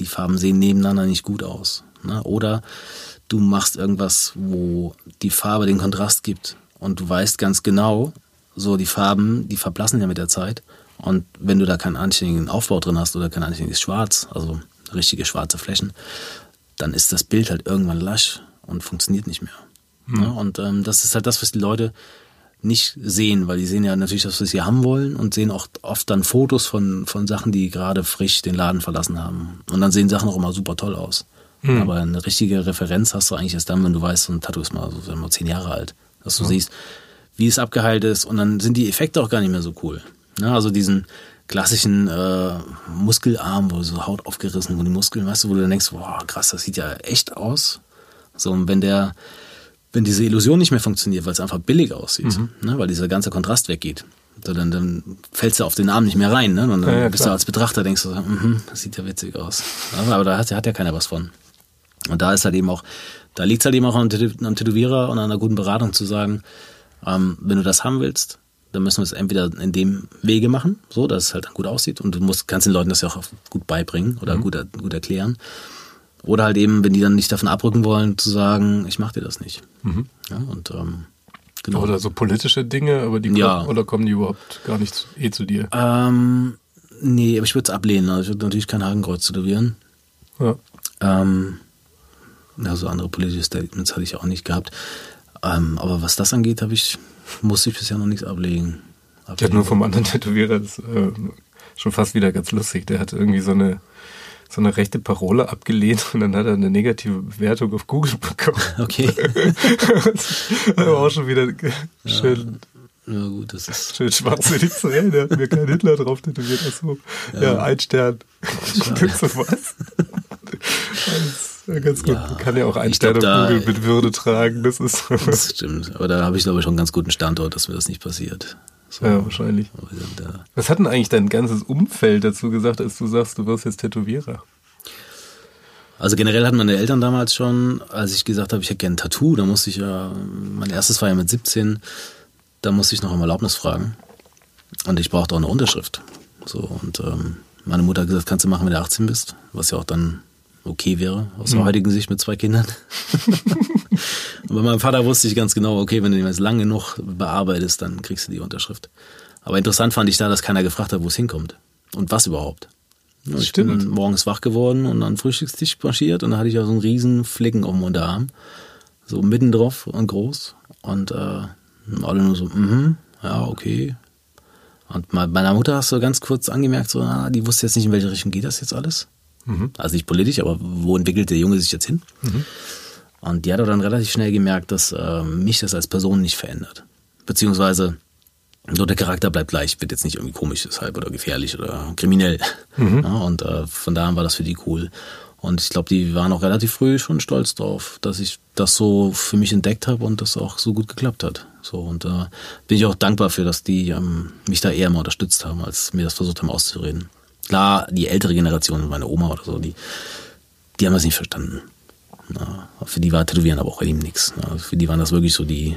die Farben sehen nebeneinander nicht gut aus. Ne? Oder du machst irgendwas, wo die Farbe den Kontrast gibt und du weißt ganz genau, so die Farben, die verblassen ja mit der Zeit. Und wenn du da keinen anständigen Aufbau drin hast oder kein anständiges Schwarz, also richtige schwarze Flächen, dann ist das Bild halt irgendwann lasch und funktioniert nicht mehr. Ne? Und ähm, das ist halt das, was die Leute nicht sehen, weil die sehen ja natürlich, dass wir sie haben wollen und sehen auch oft dann Fotos von, von Sachen, die gerade frisch den Laden verlassen haben. Und dann sehen Sachen auch immer super toll aus. Aber eine richtige Referenz hast du eigentlich erst dann, wenn du weißt, so ein Tattoo ist mal so mal zehn Jahre alt. Dass du siehst, wie es abgeheilt ist und dann sind die Effekte auch gar nicht mehr so cool. Ja, also diesen klassischen äh, Muskelarm, wo so Haut aufgerissen, wo die Muskeln, weißt du, wo du dann denkst, wow, krass, das sieht ja echt aus. So, und wenn der, wenn diese Illusion nicht mehr funktioniert, weil es einfach billig aussieht, ne, weil dieser ganze Kontrast weggeht, so, dann, dann fällst du auf den Arm nicht mehr rein, ne? Und dann Ja, ja, bist du klar. als Betrachter, denkst du, so, mhm, das sieht ja witzig aus. Aber, aber da hat, hat ja keiner was von. Und da ist halt eben auch, da liegt es halt eben auch am, am Tätowierer und an einer guten Beratung zu sagen, ähm, wenn du das haben willst, dann müssen wir es entweder in dem Wege machen, so, dass es halt dann gut aussieht und du musst, kannst den Leuten das ja auch gut beibringen oder gut, er- gut erklären. Oder halt eben, wenn die dann nicht davon abrücken wollen, zu sagen, ich mach dir das nicht. Ja, und ähm, genau. Oder so politische Dinge, aber die Ja. kommen, oder kommen die überhaupt gar nicht zu- eh zu dir? Ähm, nee, aber ich würde es ablehnen. Also ich würde natürlich kein Hakenkreuz tätowieren. Ja. Ähm, ja, so andere politische Statements hatte ich auch nicht gehabt. Ähm, aber was das angeht, habe ich, musste ich bisher noch nichts ablegen. Ich hatte nur vom anderen Tätowierer, das ist äh, schon fast wieder ganz lustig. Der hat irgendwie so eine, so eine rechte Parole abgelehnt und dann hat er eine negative Bewertung auf Google bekommen. Okay. das war auch schon wieder schön. Ja, gut, das ist. Schön schwarze Zellen, der hat mir kein Hitler drauf tätowiert. Achso. Ja. ja, ein Stern. Gibt's so was? Ganz gut. Ja, Man kann ja auch ein Stern auf Google mit Würde tragen. Das ist. das stimmt. Aber da habe ich, glaube ich, schon einen ganz guten Standort, dass mir das nicht passiert. So. Ja, wahrscheinlich. Was hat denn eigentlich dein ganzes Umfeld dazu gesagt, als du sagst, du wirst jetzt Tätowierer? Also generell hatten meine Eltern damals schon, als ich gesagt habe, ich hätte gerne ein Tattoo, da musste ich ja, mein erstes war ja mit 17, da musste ich noch um Erlaubnis fragen. Und ich brauchte auch eine Unterschrift. So, und ähm, meine Mutter hat gesagt, kannst du machen, wenn du 18 bist, was ja auch dann okay wäre, aus der mhm. heutigen Sicht mit zwei Kindern. und bei meinem Vater wusste ich ganz genau, okay, wenn du jetzt lang genug bearbeitest, dann kriegst du die Unterschrift. Aber interessant fand ich da, dass keiner gefragt hat, wo es hinkommt. Und was überhaupt. Ja, ich Stimmt. bin morgens wach geworden und an den Frühstückstisch marschiert und da hatte ich auch so einen riesen Flicken auf dem Unterarm. So mitten drauf und groß. Und äh, alle nur so, mhm, ja, okay. Und bei meiner Mutter hast du ganz kurz angemerkt, so, ah, die wusste jetzt nicht, in welche Richtung geht das jetzt alles. Mhm. Also nicht politisch, aber wo entwickelt der Junge sich jetzt hin? Mhm. Und die hat dann relativ schnell gemerkt, dass äh, mich das als Person nicht verändert. Beziehungsweise so der Charakter bleibt gleich, wird jetzt nicht irgendwie komisch deshalb oder gefährlich oder kriminell. Mhm. Ja, und äh, von daher war das für die cool. Und ich glaube, die waren auch relativ früh schon stolz drauf, dass ich das so für mich entdeckt habe und das auch so gut geklappt hat. So und da äh, bin ich auch dankbar für, dass die ähm, mich da eher mal unterstützt haben, als mir das versucht haben auszureden. Klar, die ältere Generation, meine Oma oder so, die, die haben das nicht verstanden. Na, für die war Tätowieren aber auch eben nichts. Für die waren das wirklich so die,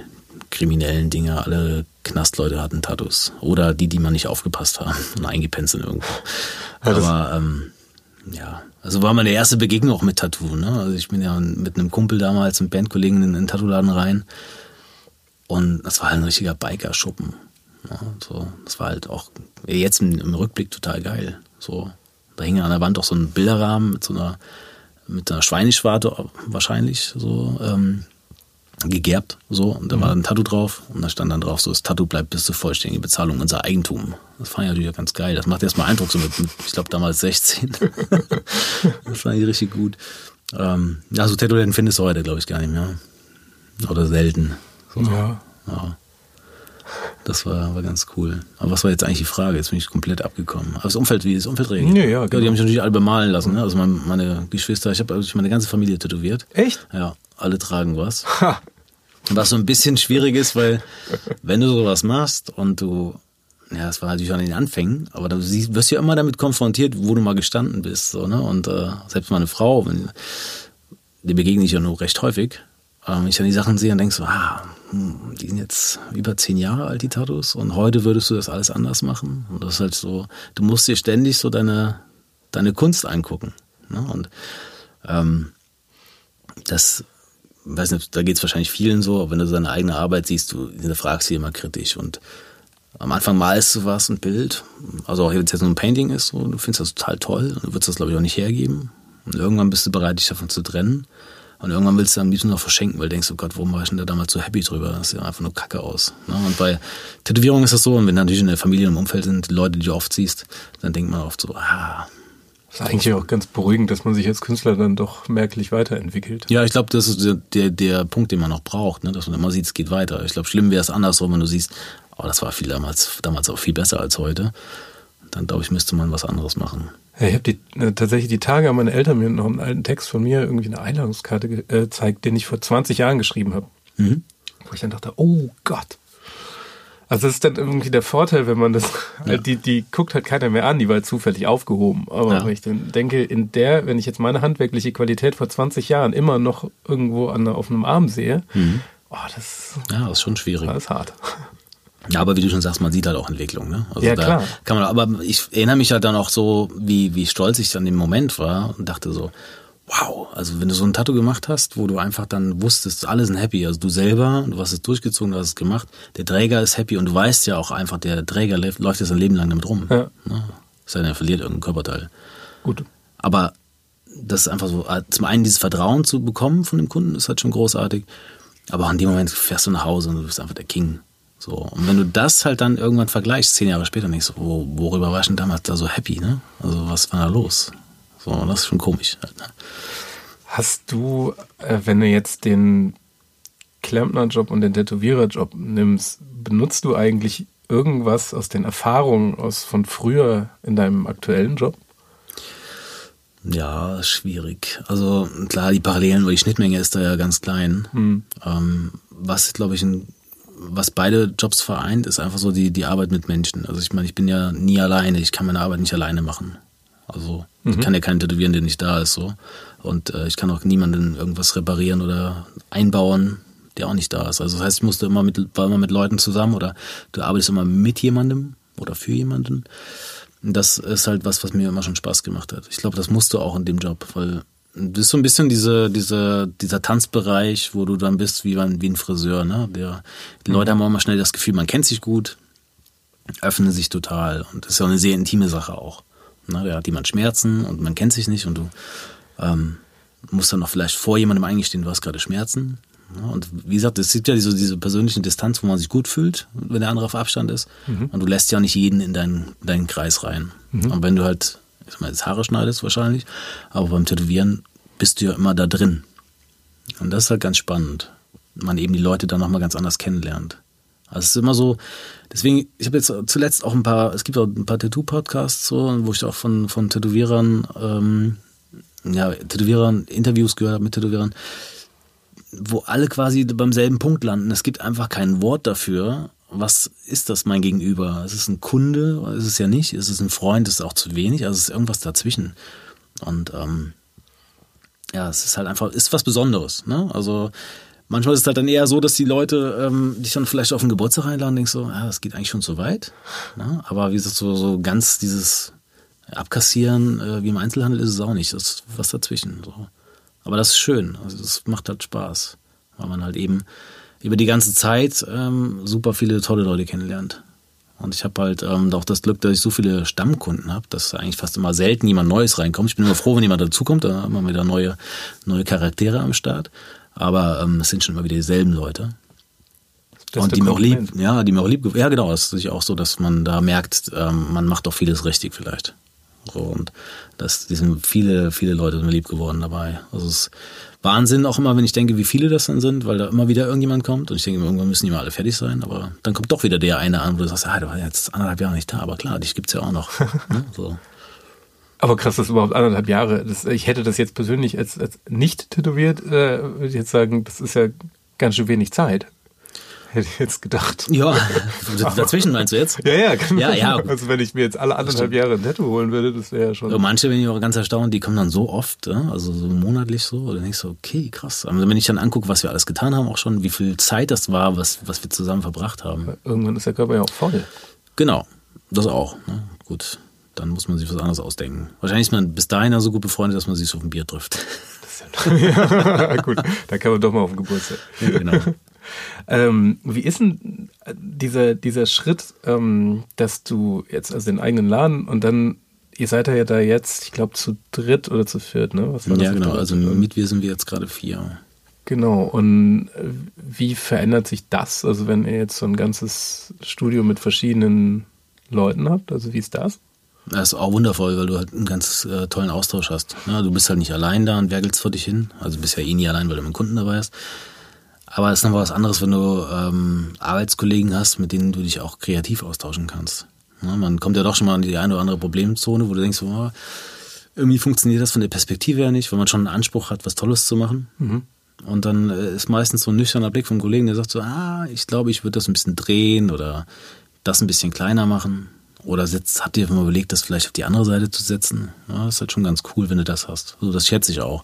kriminellen Dinge. Alle Knastleute hatten Tattoos. Oder die, die man nicht aufgepasst haben und eingepennt sind irgendwo. Aber ähm, ja, also war meine erste Begegnung auch mit Tattoo. Ne? Also ich bin ja mit einem Kumpel damals, einem Bandkollegen in den Tattoo-Laden rein. Und das war halt ein richtiger Biker-Schuppen. Ja, so, das war halt auch jetzt im, im, Rückblick total geil. So, da hing an der Wand auch so ein Bilderrahmen mit so einer mit einer Schweineschwarte wahrscheinlich so. Ähm, gegerbt, so, und da war ein Tattoo drauf und da stand dann drauf, so, das Tattoo bleibt bis zur vollständigen Bezahlung unser Eigentum. Das fand ich natürlich ganz geil. Das macht erstmal Eindruck, so mit, ich glaube, damals 16. das fand ich richtig gut. Ähm, ja, so Tätowierten findest du heute, glaube ich, gar nicht mehr. Oder selten. So. Ja. ja. Das war, war ganz cool. Aber was war jetzt eigentlich die Frage? Jetzt bin ich komplett abgekommen. Aber das Umfeld, wie das Umfeld regelt. Ja, ja, genau. Die haben mich natürlich alle bemalen lassen. Ne? Also meine, meine Geschwister, ich habe also meine ganze Familie tätowiert. Echt? Ja alle tragen was. Ha. Was so ein bisschen schwierig ist, weil wenn du sowas machst und du, ja, es war natürlich an den Anfängen, aber du wirst ja immer damit konfrontiert, wo du mal gestanden bist. So, ne? Und äh, selbst meine Frau, wenn, die begegne ich ja nur recht häufig, ähm, wenn ich dann die Sachen sehe und denke so, ah, hm, die sind jetzt über zehn Jahre alt, die Tattoos, und heute würdest du das alles anders machen. Und das ist halt so, du musst dir ständig so deine, deine Kunst angucken. Ne? Und ähm, das weiß nicht, da geht es wahrscheinlich vielen so, aber wenn du seine eigene Arbeit siehst, du hinterfragst sie immer kritisch und am Anfang malst du was, ein Bild, also auch wenn es jetzt nur ein Painting ist, so, du findest das total toll und du würdest das glaube ich auch nicht hergeben und irgendwann bist du bereit, dich davon zu trennen und irgendwann willst du am liebsten noch verschenken, weil du denkst, oh Gott, warum war ich denn da damals so happy drüber? Das sieht einfach nur kacke aus. Ne? Und bei Tätowierungen ist das so, und wenn natürlich in der Familie und im Umfeld sind, die Leute, die du oft siehst, dann denkt man oft so, ah, das ist eigentlich auch ganz beruhigend, dass man sich als Künstler dann doch merklich weiterentwickelt. Ja, ich glaube, das ist der, der, der, Punkt, den man noch braucht, ne? dass man immer sieht, es geht weiter. Ich glaube, schlimm wäre es andersrum, wenn du siehst, oh, das war viel damals, damals auch viel besser als heute. Dann glaube ich, müsste man was anderes machen. Ja, ich habe die, äh, tatsächlich die Tage haben meine Eltern mir noch einen alten Text von mir, irgendwie eine Einladungskarte äh, gezeigt, den ich vor 20 Jahren geschrieben habe. Mhm. Wo ich dann dachte, oh Gott, also das ist dann irgendwie der Vorteil, wenn man das, ja. die, die guckt halt keiner mehr an, die war halt zufällig aufgehoben. Aber ja. wenn ich dann denke, in der, wenn ich jetzt meine handwerkliche Qualität vor 20 Jahren immer noch irgendwo an, auf einem Arm sehe, mhm. oh, das, ja, das ist schon schwierig. Das ist hart. Ja, aber wie du schon sagst, man sieht halt auch Entwicklung, ne? Also ja, klar. Kann man, aber ich erinnere mich halt dann auch so, wie, wie stolz ich dann im Moment war und dachte so, wow, also wenn du so ein Tattoo gemacht hast, wo du einfach dann wusstest, alle sind happy, also du selber, du hast es durchgezogen, du hast es gemacht, der Träger ist happy und du weißt ja auch einfach, der Träger läuft, läuft jetzt sein Leben lang damit rum. Ja. Ne? Sei denn, er verliert irgendein Körperteil. Gut. Aber das ist einfach so, äh, zum einen dieses Vertrauen zu bekommen von dem Kunden, ist halt schon großartig. Aber auch in dem Moment fährst du nach Hause und du bist einfach der King. So. Und wenn du das halt dann irgendwann vergleichst, zehn Jahre später, denkst du, wo, worüber war ich denn damals da so happy, ne? Also was war da los? So, das ist schon komisch. Halt, ne? Hast du, äh, wenn du jetzt den Klempnerjob und den Tätowiererjob nimmst, benutzt du eigentlich irgendwas aus den Erfahrungen aus von früher in deinem aktuellen Job? Ja, schwierig. Also klar, die Parallelen, weil die Schnittmenge ist da ja ganz klein. Hm. Ähm, was, glaube ich, ein, was beide Jobs vereint, ist einfach so die, die Arbeit mit Menschen. Also ich meine, ich bin ja nie alleine, ich kann meine Arbeit nicht alleine machen. Also mhm. ich kann ja keinen tätowieren, der nicht da ist. so. Und äh, ich kann auch niemanden irgendwas reparieren oder einbauen, der auch nicht da ist. Also das heißt, ich musste immer mit, war immer mit Leuten zusammen oder du arbeitest immer mit jemandem oder für jemanden. Das ist halt was, was mir immer schon Spaß gemacht hat. Ich glaube, das musst du auch in dem Job, weil du bist so ein bisschen diese, diese, dieser Tanzbereich, wo du dann bist wie ein, wie ein Friseur. Ne? Der, die Leute haben auch immer schnell das Gefühl, man kennt sich gut, öffnen sich total. Und das ist ja eine sehr intime Sache auch. Ne? Da hat jemand Schmerzen und man kennt sich nicht und du ähm, musst dann noch vielleicht vor jemandem eingestehen, du hast gerade Schmerzen. Und wie gesagt, es gibt ja diese, diese persönliche Distanz, wo man sich gut fühlt, wenn der andere auf Abstand ist. Mhm. Und du lässt ja nicht jeden in deinen, deinen Kreis rein. Mhm. Und wenn du halt, ich mal, jetzt Haare schneidest wahrscheinlich, aber beim Tätowieren bist du ja immer da drin. Und das ist halt ganz spannend. Man eben die Leute dann nochmal ganz anders kennenlernt. Also es ist immer so, deswegen, ich habe jetzt zuletzt auch ein paar, es gibt auch ein paar Tattoo-Podcasts, so, wo ich auch von, von Tätowierern, ähm, ja, Tätowierern, Interviews gehört habe mit Tätowierern, wo alle quasi beim selben Punkt landen. Es gibt einfach kein Wort dafür. Was ist das mein Gegenüber? Ist es ein Kunde? Ist es ja nicht? Ist es ein Freund? Ist es auch zu wenig? Also es ist irgendwas dazwischen. Und ähm, ja, es ist halt einfach, ist was Besonderes. Ne? Also manchmal ist es halt dann eher so, dass die Leute ähm, dich dann vielleicht auf den Geburtstag einladen und denkst so, ja, das geht eigentlich schon zu weit. Ne? Aber wie gesagt, so, so ganz dieses Abkassieren äh, wie im Einzelhandel ist es auch nicht. Das ist was dazwischen. So. Aber das ist schön. Also das macht halt Spaß, weil man halt eben über die ganze Zeit ähm, super viele tolle Leute kennenlernt. Und ich habe halt ähm, auch das Glück, dass ich so viele Stammkunden habe, dass eigentlich fast immer selten jemand Neues reinkommt. Ich bin immer froh, wenn jemand dazukommt, da haben wir wieder neue, neue Charaktere am Start. Aber ähm, es sind schon immer wieder dieselben Leute. Und die mir auch lieb, ja, die mir auch lieb, ja genau, das ist auch so, dass man da merkt, ähm, man macht doch vieles richtig vielleicht. So, und das, die sind viele, viele Leute sind lieb geworden dabei. Also es ist Wahnsinn auch immer, wenn ich denke, wie viele das dann sind, weil da immer wieder irgendjemand kommt und ich denke, irgendwann müssen die mal alle fertig sein, aber dann kommt doch wieder der eine an, wo du sagst, ah, der war jetzt anderthalb Jahre nicht da, aber klar, dich gibt's ja auch noch. ne? so. Aber krass, das ist überhaupt anderthalb Jahre. Das, ich hätte das jetzt persönlich als, als nicht tätowiert, äh, würde ich jetzt sagen, das ist ja ganz schön wenig Zeit. Hätte ich jetzt gedacht. Ja, dazwischen meinst du jetzt? Ja, ja, genau. Ja, ja. Also wenn ich mir jetzt alle anderthalb Jahre ein Tattoo holen würde, das wäre ja schon. Ja, manche bin ich auch ganz erstaunt, die kommen dann so oft, also so monatlich so, oder denkst du, okay, krass. Aber wenn ich dann angucke, was wir alles getan haben, auch schon, wie viel Zeit das war, was, was wir zusammen verbracht haben. Irgendwann ist der Körper ja auch voll. Genau, das auch. Ne? Gut, dann muss man sich was anderes ausdenken. Wahrscheinlich ist man bis dahin ja so gut befreundet, dass man sich so auf ein Bier trifft. ja, gut, da kann man doch mal auf den Geburtstag. Ja, genau. Ähm, wie ist denn dieser, dieser Schritt, ähm, dass du jetzt also den eigenen Laden und dann, ihr seid ja da jetzt, ich glaube, zu dritt oder zu viert, ne? Was war ja, genau, also mit wir sind wir jetzt gerade vier. Genau, und äh, wie verändert sich das? Also wenn ihr jetzt so ein ganzes Studio mit verschiedenen Leuten habt, also wie ist das? Das ist auch wundervoll, weil du halt einen ganz äh, tollen Austausch hast. Ja, du bist halt nicht allein da und werkelst vor dich hin. Also bist ja eh nie allein, weil du mit dem Kunden dabei hast. Aber es ist noch was anderes, wenn du ähm, Arbeitskollegen hast, mit denen du dich auch kreativ austauschen kannst. Ja, man kommt ja doch schon mal in die eine oder andere Problemzone, wo du denkst, oh, irgendwie funktioniert das von der Perspektive her nicht, weil man schon einen Anspruch hat, was Tolles zu machen. Mhm. Und dann äh, ist meistens so ein nüchterner Blick vom Kollegen, der sagt so, ah, ich glaube, ich würde das ein bisschen drehen oder das ein bisschen kleiner machen. Oder setzt, habt ihr mal überlegt, das vielleicht auf die andere Seite zu setzen? Ja, das ist halt schon ganz cool, wenn du das hast. Also das schätze ich auch,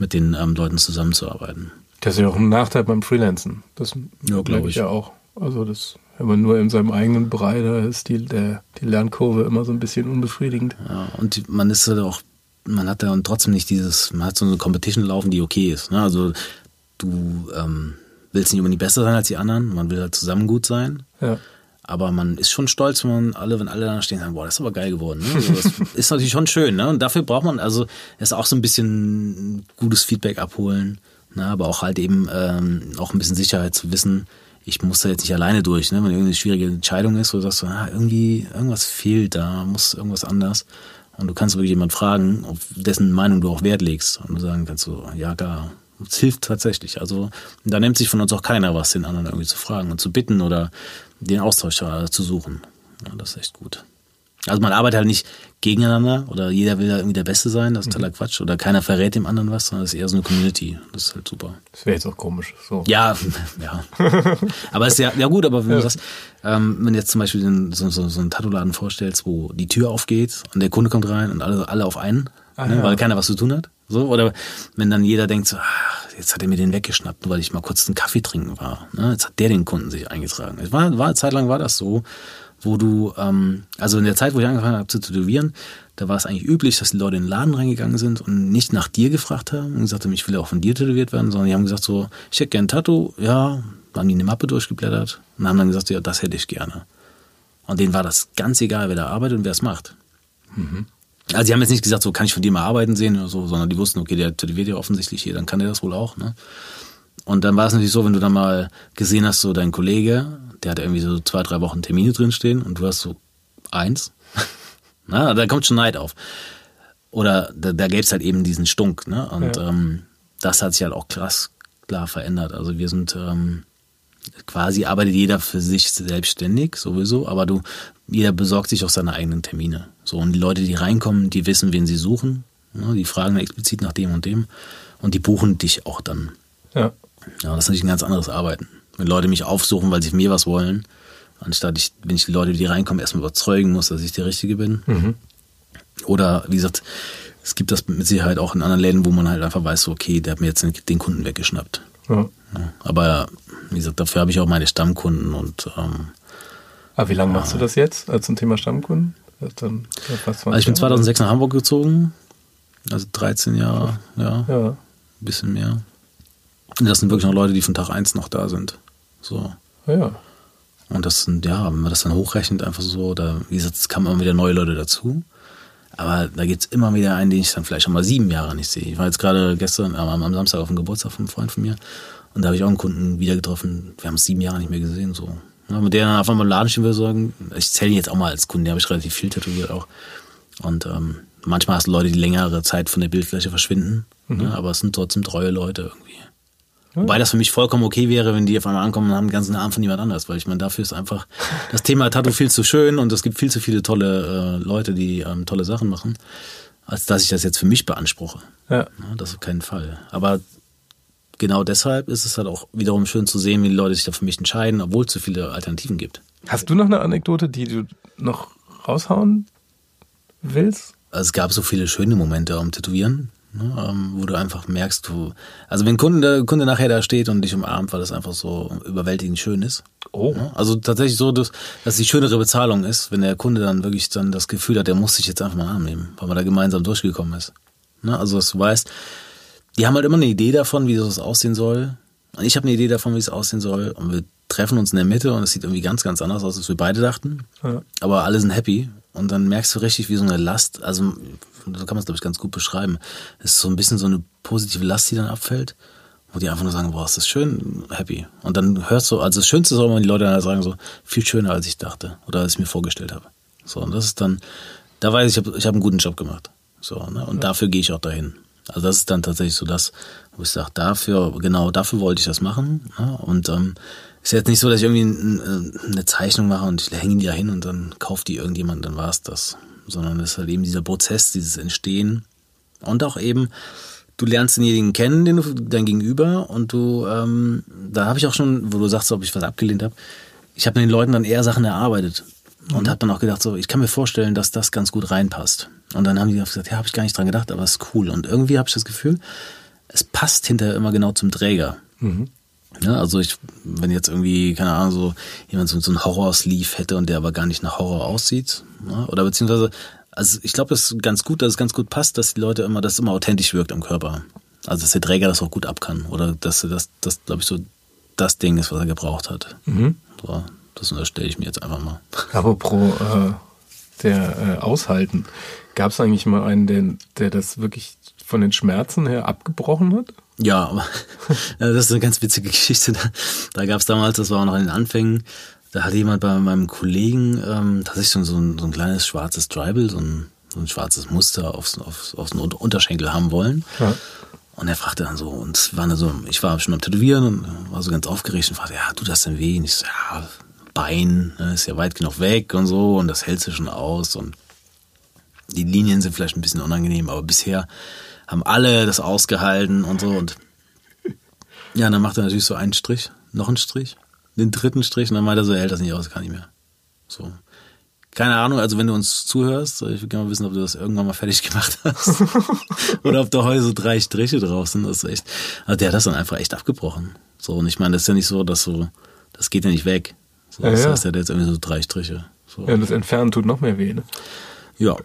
mit den ähm, Leuten zusammenzuarbeiten. Das ist ja auch ein Nachteil beim Freelancen. Das ja, glaube ich. ja auch. Also das, wenn man nur in seinem eigenen Bereich, da ist die, der, die Lernkurve immer so ein bisschen unbefriedigend. Ja, und man ist halt auch, man hat ja trotzdem nicht dieses, man hat so eine Competition laufen, die okay ist. Ne? Also du ähm, willst nicht unbedingt besser sein als die anderen, man will halt zusammen gut sein. Ja. Aber man ist schon stolz, wenn man alle, wenn alle da stehen, sagen, boah, das ist aber geil geworden. Ne? Also das ist natürlich schon schön, ne? Und dafür braucht man also ist auch so ein bisschen gutes Feedback abholen. Ne, aber auch halt eben ähm, auch ein bisschen Sicherheit zu wissen, ich muss da jetzt nicht alleine durch. Ne? Wenn irgendeine schwierige Entscheidung ist, wo du sagst, so, ah, irgendwie, irgendwas fehlt da, muss irgendwas anders. Und du kannst wirklich jemand fragen, auf dessen Meinung du auch Wert legst. Und du sagen kannst so, ja, gar, Es hilft tatsächlich. Also da nimmt sich von uns auch keiner was, den anderen irgendwie zu fragen und zu bitten oder den Austausch zu suchen. Ja, das ist echt gut. Also man arbeitet halt nicht gegeneinander oder jeder will da irgendwie der Beste sein, das ist totaler Quatsch. Oder keiner verrät dem anderen was, sondern es ist eher so eine Community. Das ist halt super. Das wäre jetzt auch komisch. So. Ja, ja. aber es ist ja, ja gut, aber wenn ja. du sagst, ähm, wenn du jetzt zum Beispiel den, so, so, so einen Tattoo-Laden vorstellst, wo die Tür aufgeht und der Kunde kommt rein und alle, alle auf einen, ah, ne, ja. weil keiner was zu tun hat. So, oder wenn dann jeder denkt so, ach, jetzt hat er mir den weggeschnappt, weil ich mal kurz einen Kaffee trinken war. Ne? Jetzt hat der den Kunden sich eingetragen. Es war, war, zeitlang war das so wo du, ähm, also in der Zeit, wo ich angefangen habe zu tätowieren, da war es eigentlich üblich, dass die Leute in den Laden reingegangen sind und nicht nach dir gefragt haben und gesagt haben, ich will auch von dir tätowiert werden, sondern die haben gesagt so, ich hätte gerne ein Tattoo, ja, haben die eine Mappe durchgeblättert und haben dann gesagt, ja, das hätte ich gerne. Und denen war das ganz egal, wer da arbeitet und wer es macht. Mhm. Also die haben jetzt nicht gesagt, so kann ich von dir mal arbeiten sehen oder so, sondern die wussten, okay, der tätowiert ja offensichtlich hier, dann kann der das wohl auch, ne? Und dann war es natürlich so, wenn du dann mal gesehen hast, so dein Kollege, der hat irgendwie so zwei, drei Wochen Termine drinstehen und du hast so eins. Na, da kommt schon Neid auf. Oder da, da gäbe es halt eben diesen Stunk. Ne? Und ja. ähm, das hat sich halt auch krass klar verändert. Also wir sind ähm, quasi arbeitet jeder für sich selbstständig sowieso, aber du jeder besorgt sich auch seine eigenen Termine. So und die Leute, die reinkommen, die wissen, wen sie suchen. Ne? Die fragen explizit nach dem und dem und die buchen dich auch dann. Ja. Ja, das ist natürlich ein ganz anderes Arbeiten. Wenn Leute mich aufsuchen, weil sie mir was wollen, anstatt ich, wenn ich die Leute, die reinkommen, erstmal überzeugen muss, dass ich der Richtige bin. Mhm. Oder wie gesagt, es gibt das mit Sicherheit auch in anderen Läden, wo man halt einfach weiß, so, okay, der hat mir jetzt den Kunden weggeschnappt. Ja. Ja, aber wie gesagt, dafür habe ich auch meine Stammkunden und ähm, aber wie lange machst du das jetzt also zum Thema Stammkunden? Dann, also ich bin 2006 nach Hamburg gezogen, also 13 Jahre, ja, ja. ein bisschen mehr. Und das sind wirklich noch Leute, die von Tag 1 noch da sind. So. Ja. Und das sind, ja, wenn man das dann hochrechnet, einfach so, da, wie gesagt, es kamen immer wieder neue Leute dazu. Aber da gibt es immer wieder einen, den ich dann vielleicht schon mal sieben Jahre nicht sehe. Ich war jetzt gerade gestern, äh, am Samstag auf dem Geburtstag von einem Freund von mir. Und da habe ich auch einen Kunden wieder getroffen. Wir haben es sieben Jahre nicht mehr gesehen, so. Ja, mit der dann auf einmal im Laden stehen würde, sagen, ich zähle ihn jetzt auch mal als Kunden, der habe ich relativ viel tätowiert auch. Und ähm, manchmal hast du Leute, die längere Zeit von der Bildfläche verschwinden. Mhm. Ne, aber es sind trotzdem treue Leute irgendwie. Wobei das für mich vollkommen okay wäre, wenn die auf einmal ankommen und haben den ganzen Namen von jemand anders, weil ich meine, dafür ist einfach das Thema Tattoo viel zu schön und es gibt viel zu viele tolle äh, Leute, die ähm, tolle Sachen machen, als dass ich das jetzt für mich beanspruche. Ja. ja. Das auf keinen Fall. Aber genau deshalb ist es halt auch wiederum schön zu sehen, wie die Leute sich da für mich entscheiden, obwohl es so viele Alternativen gibt. Hast du noch eine Anekdote, die du noch raushauen willst? Also es gab so viele schöne Momente am Tätowieren. Ne, ähm, wo du einfach merkst, du, also wenn Kunde, der Kunde nachher da steht und dich umarmt, weil das einfach so überwältigend schön ist. Oh. Ne, also tatsächlich so, dass, dass die schönere Bezahlung ist, wenn der Kunde dann wirklich dann das Gefühl hat, der muss sich jetzt einfach mal annehmen, weil man da gemeinsam durchgekommen ist. Ne, also dass du weißt, die haben halt immer eine Idee davon, wie das aussehen soll. Und ich habe eine Idee davon, wie es aussehen soll. Und wir treffen uns in der Mitte und es sieht irgendwie ganz, ganz anders aus, als wir beide dachten. Ja. Aber alle sind happy. Und dann merkst du richtig, wie so eine Last, also so kann man es, glaube ich, ganz gut beschreiben. Es ist so ein bisschen so eine positive Last, die dann abfällt, wo die einfach nur sagen, boah, ist das schön, happy. Und dann hörst du, also das Schönste ist auch, wenn die Leute dann sagen so, viel schöner, als ich dachte oder als ich mir vorgestellt habe. So, und das ist dann, da weiß ich, ich habe ich hab einen guten Job gemacht. So, ne? Und ja. dafür gehe ich auch dahin. Also das ist dann tatsächlich so das, wo ich sage, dafür, genau dafür wollte ich das machen. Ne? Und ähm, ist jetzt nicht so, dass ich irgendwie eine Zeichnung mache und ich hänge die da hin und dann kauft die irgendjemand, dann war es das sondern es ist halt eben dieser Prozess, dieses Entstehen und auch eben, du lernst denjenigen kennen, den du dein Gegenüber und du, ähm, da habe ich auch schon, wo du sagst, ob ich was abgelehnt habe, ich habe den Leuten dann eher Sachen erarbeitet und mhm. habe dann auch gedacht, so, ich kann mir vorstellen, dass das ganz gut reinpasst. Und dann haben die gesagt, ja, habe ich gar nicht dran gedacht, aber es ist cool. Und irgendwie habe ich das Gefühl, es passt hinterher immer genau zum Träger. Mhm. Ja, also ich, wenn jetzt irgendwie, keine Ahnung, so jemand so, so einen Horror-Sleeve hätte und der aber gar nicht nach Horror aussieht, ne? oder beziehungsweise, also ich glaube, es ist ganz gut, dass es ganz gut passt, dass die Leute immer, dass es immer authentisch wirkt am Körper. Also dass der Träger das auch gut ab kann. Oder dass das, das glaube ich, so das Ding ist, was er gebraucht hat. Mhm. So, das unterstelle ich mir jetzt einfach mal. Aber pro äh, der äh, Aushalten, gab es eigentlich mal einen, der, der das wirklich von den Schmerzen her abgebrochen hat? Ja, aber das ist eine ganz witzige Geschichte. Da, da gab es damals, das war auch noch in den Anfängen, da hatte jemand bei meinem Kollegen ähm, tatsächlich so ein, so ein kleines schwarzes Tribal, so ein, so ein schwarzes Muster aufs, aufs, aufs Unterschenkel haben wollen. Ja. Und er fragte dann so, und es war so, ich war schon am Tätowieren und war so ganz aufgeregt und fragte, ja, tut das denn weh? Und ich so, ja, Bein, ne, ist ja weit genug weg und so und das hältst du schon aus und die Linien sind vielleicht ein bisschen unangenehm, aber bisher haben alle das ausgehalten und so und ja, dann macht er natürlich so einen Strich, noch einen Strich, den dritten Strich und dann meint er so, er hält das nicht aus, kann nicht mehr. So. Keine Ahnung, also wenn du uns zuhörst, ich will gerne mal wissen, ob du das irgendwann mal fertig gemacht hast. Oder ob da heute so drei Striche drauf sind. Das ist echt. Also der hat das dann einfach echt abgebrochen. So, und ich meine, das ist ja nicht so, dass so, das geht ja nicht weg. So, Ja, das ja. heißt, der hat jetzt irgendwie so drei Striche. So. Ja, das Entfernen tut noch mehr weh, ne? Ja,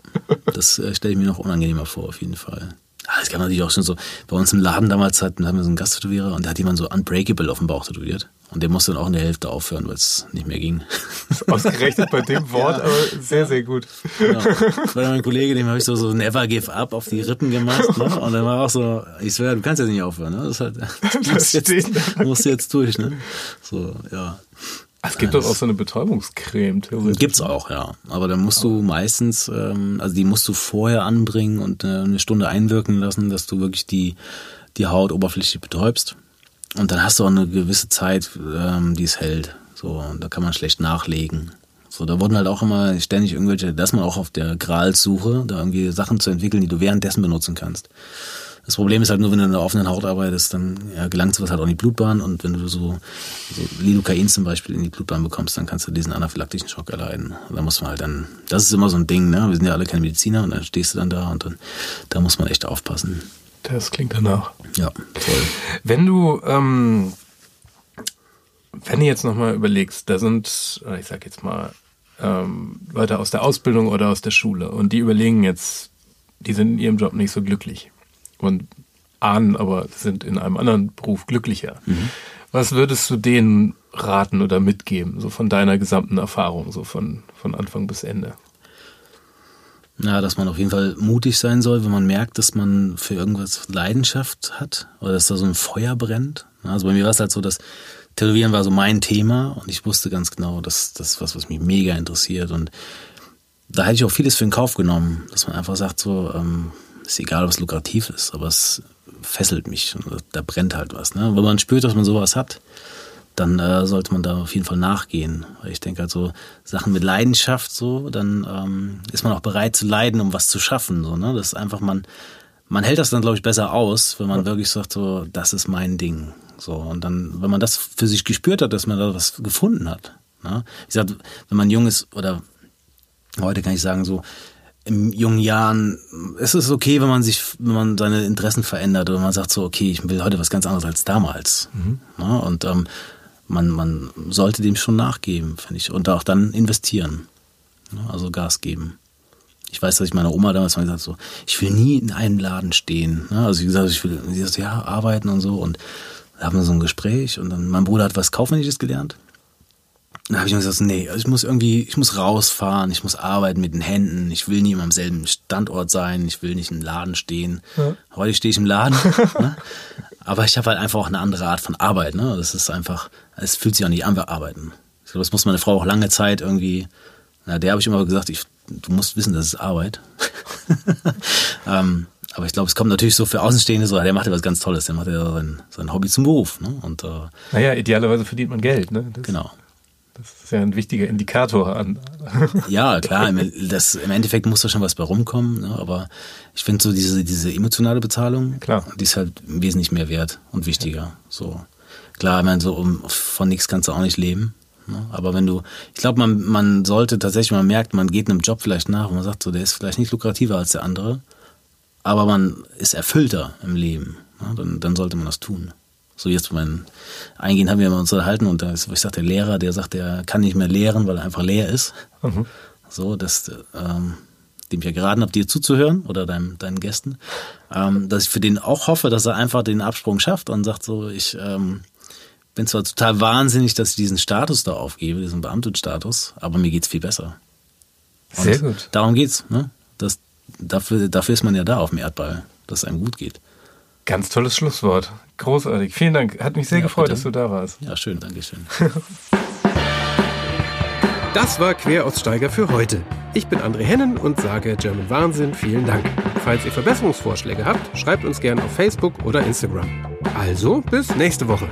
das äh, stelle ich mir noch unangenehmer vor, auf jeden Fall. Es gab natürlich auch schon so, bei uns im Laden damals hatten, wir so einen Gasttätowierer und da hat jemand so Unbreakable auf dem Bauch tätowiert. Und der musste dann auch in der Hälfte aufhören, weil es nicht mehr ging. Ausgerechnet bei dem Wort, aber sehr, sehr gut. Ja. Das war dann mein Kollege, dem habe ich so, so Never Give Up auf die Rippen gemacht. Ne? Und dann war auch so, ich swear, du kannst jetzt nicht aufhören. Ne? Das, ist halt, du musst, jetzt, musst du jetzt durch. Ne? So, ja. Es gibt doch auch so eine Betäubungscreme, theoretisch. Gibt's auch, ja. Aber dann musst du meistens, ähm, also die musst du vorher anbringen und äh, eine Stunde einwirken lassen, dass du wirklich die, die Haut oberflächlich betäubst. Und dann hast du auch eine gewisse Zeit, ähm, die es hält. So, und da kann man schlecht nachlegen. So, da wurden halt auch immer ständig irgendwelche, da ist man auch auf der Gralsuche, da irgendwie Sachen zu entwickeln, die du währenddessen benutzen kannst. Das Problem ist halt nur, wenn du in der offenen Haut arbeitest, dann ja, gelangt sowas halt auch in die Blutbahn und wenn du so, so Lidocain zum Beispiel in die Blutbahn bekommst, dann kannst du diesen anaphylaktischen Schock erleiden. Und da muss man halt dann, das ist immer so ein Ding, ne? Wir sind ja alle keine Mediziner und dann stehst du dann da und dann, da muss man echt aufpassen. Das klingt danach. Ja, voll. Wenn du, ähm, wenn du jetzt nochmal überlegst, da sind, ich sag jetzt mal, ähm, Leute aus der Ausbildung oder aus der Schule und die überlegen jetzt, die sind in ihrem Job nicht so glücklich und ahnen aber, sind in einem anderen Beruf glücklicher. Was würdest du denen raten oder mitgeben, so von deiner gesamten Erfahrung, so von, von Anfang bis Ende? Ja, dass man auf jeden Fall mutig sein soll, wenn man merkt, dass man für irgendwas Leidenschaft hat oder dass da so ein Feuer brennt. Also bei mir war es halt so, dass Tätowieren war so mein Thema und ich wusste ganz genau, dass das was, was mich mega interessiert und da hätte ich auch vieles für in Kauf genommen, dass man einfach sagt so, ähm, ist egal, was lukrativ ist, aber es fesselt mich und da brennt halt was. Ne? Wenn man spürt, dass man sowas hat, dann äh, sollte man da auf jeden Fall nachgehen. Weil ich denke halt so Sachen mit Leidenschaft so, dann ähm, ist man auch bereit zu leiden, um was zu schaffen. So, ne? Das ist einfach, man, man hält das dann, glaube ich, besser aus, wenn man wirklich sagt, so, das ist mein Ding. So, und dann, wenn man das für sich gespürt hat, dass man da was gefunden hat. Ne? Ich sag, wenn man jung ist, oder heute kann ich sagen, so, in jungen Jahren, es ist okay, wenn man sich, wenn man seine Interessen verändert oder man sagt so, okay, ich will heute was ganz anderes als damals. Ne? Und ähm, man, man sollte dem schon nachgeben, finde ich. Und auch dann investieren. Ne? Also Gas geben. Ich weiß, dass ich meiner Oma damals mal gesagt habe, so, ich will nie in einem Laden stehen. Ne? Also wie gesagt, ich will, sie sagt, ja, arbeiten und so. Und da haben wir so ein Gespräch und dann, mein Bruder hat was Kaufmännisches gelernt. Dann habe ich mir gesagt, nee, ich muss irgendwie, ich muss rausfahren, ich muss arbeiten mit den Händen, ich will nie immer am selben Standort sein, ich will nicht im Laden stehen. Ja. Heute stehe ich im Laden, ne? aber ich habe halt einfach auch eine andere Art von Arbeit. Ne? Das ist einfach, es fühlt sich auch nicht an wie Arbeiten. Ich glaube, das muss meine Frau auch lange Zeit irgendwie, na, der habe ich immer gesagt, ich, du musst wissen, das ist Arbeit. ähm, aber ich glaube, es kommt natürlich so für Außenstehende so, der macht ja was ganz Tolles, der macht ja sein, sein Hobby zum Beruf. Ne? Und äh, Naja, idealerweise verdient man Geld, ne? Das, genau. Das ist ja ein wichtiger Indikator an. Ja, klar, im, das, im Endeffekt muss da schon was bei rumkommen, ne? aber ich finde so diese, diese emotionale Bezahlung, Klar. die ist halt wesentlich mehr wert und wichtiger. So Klar, ich meine, so um, von nichts kannst du auch nicht leben. Ne? Aber wenn du, ich glaube, man, man sollte tatsächlich, man merkt, man geht einem Job vielleicht nach und man sagt so, der ist vielleicht nicht lukrativer als der andere, aber man ist erfüllter im Leben. Ne? Dann, dann sollte man das tun. So jetzt beim Eingehen haben wir uns unterhalten und da ist, ich sag, der Lehrer, der sagt, der kann nicht mehr lehren, weil er einfach leer ist. Mhm. So, dass, ähm, dem ich ja geraten habe, dir zuzuhören oder deinem, deinen Gästen, ähm, dass ich für den auch hoffe, dass er einfach den Absprung schafft und sagt so, ich ähm, bin zwar total wahnsinnig, dass ich diesen Status da aufgebe, diesen Beamtenstatus, aber mir geht's viel besser. Und Sehr gut. Darum geht's, ne? Das, dafür, dafür ist man ja da auf dem Erdball, dass es einem gut geht. Ganz tolles Schlusswort. Großartig. Vielen Dank. Hat mich sehr Ja, gefreut, bitte. dass du da warst. Ja, schön, Dankeschön. Das war Queraussteiger für heute. Ich bin André Hennen und sage German Wahnsinn vielen Dank. Falls ihr Verbesserungsvorschläge habt, schreibt uns gerne auf Facebook oder Instagram. Also bis nächste Woche.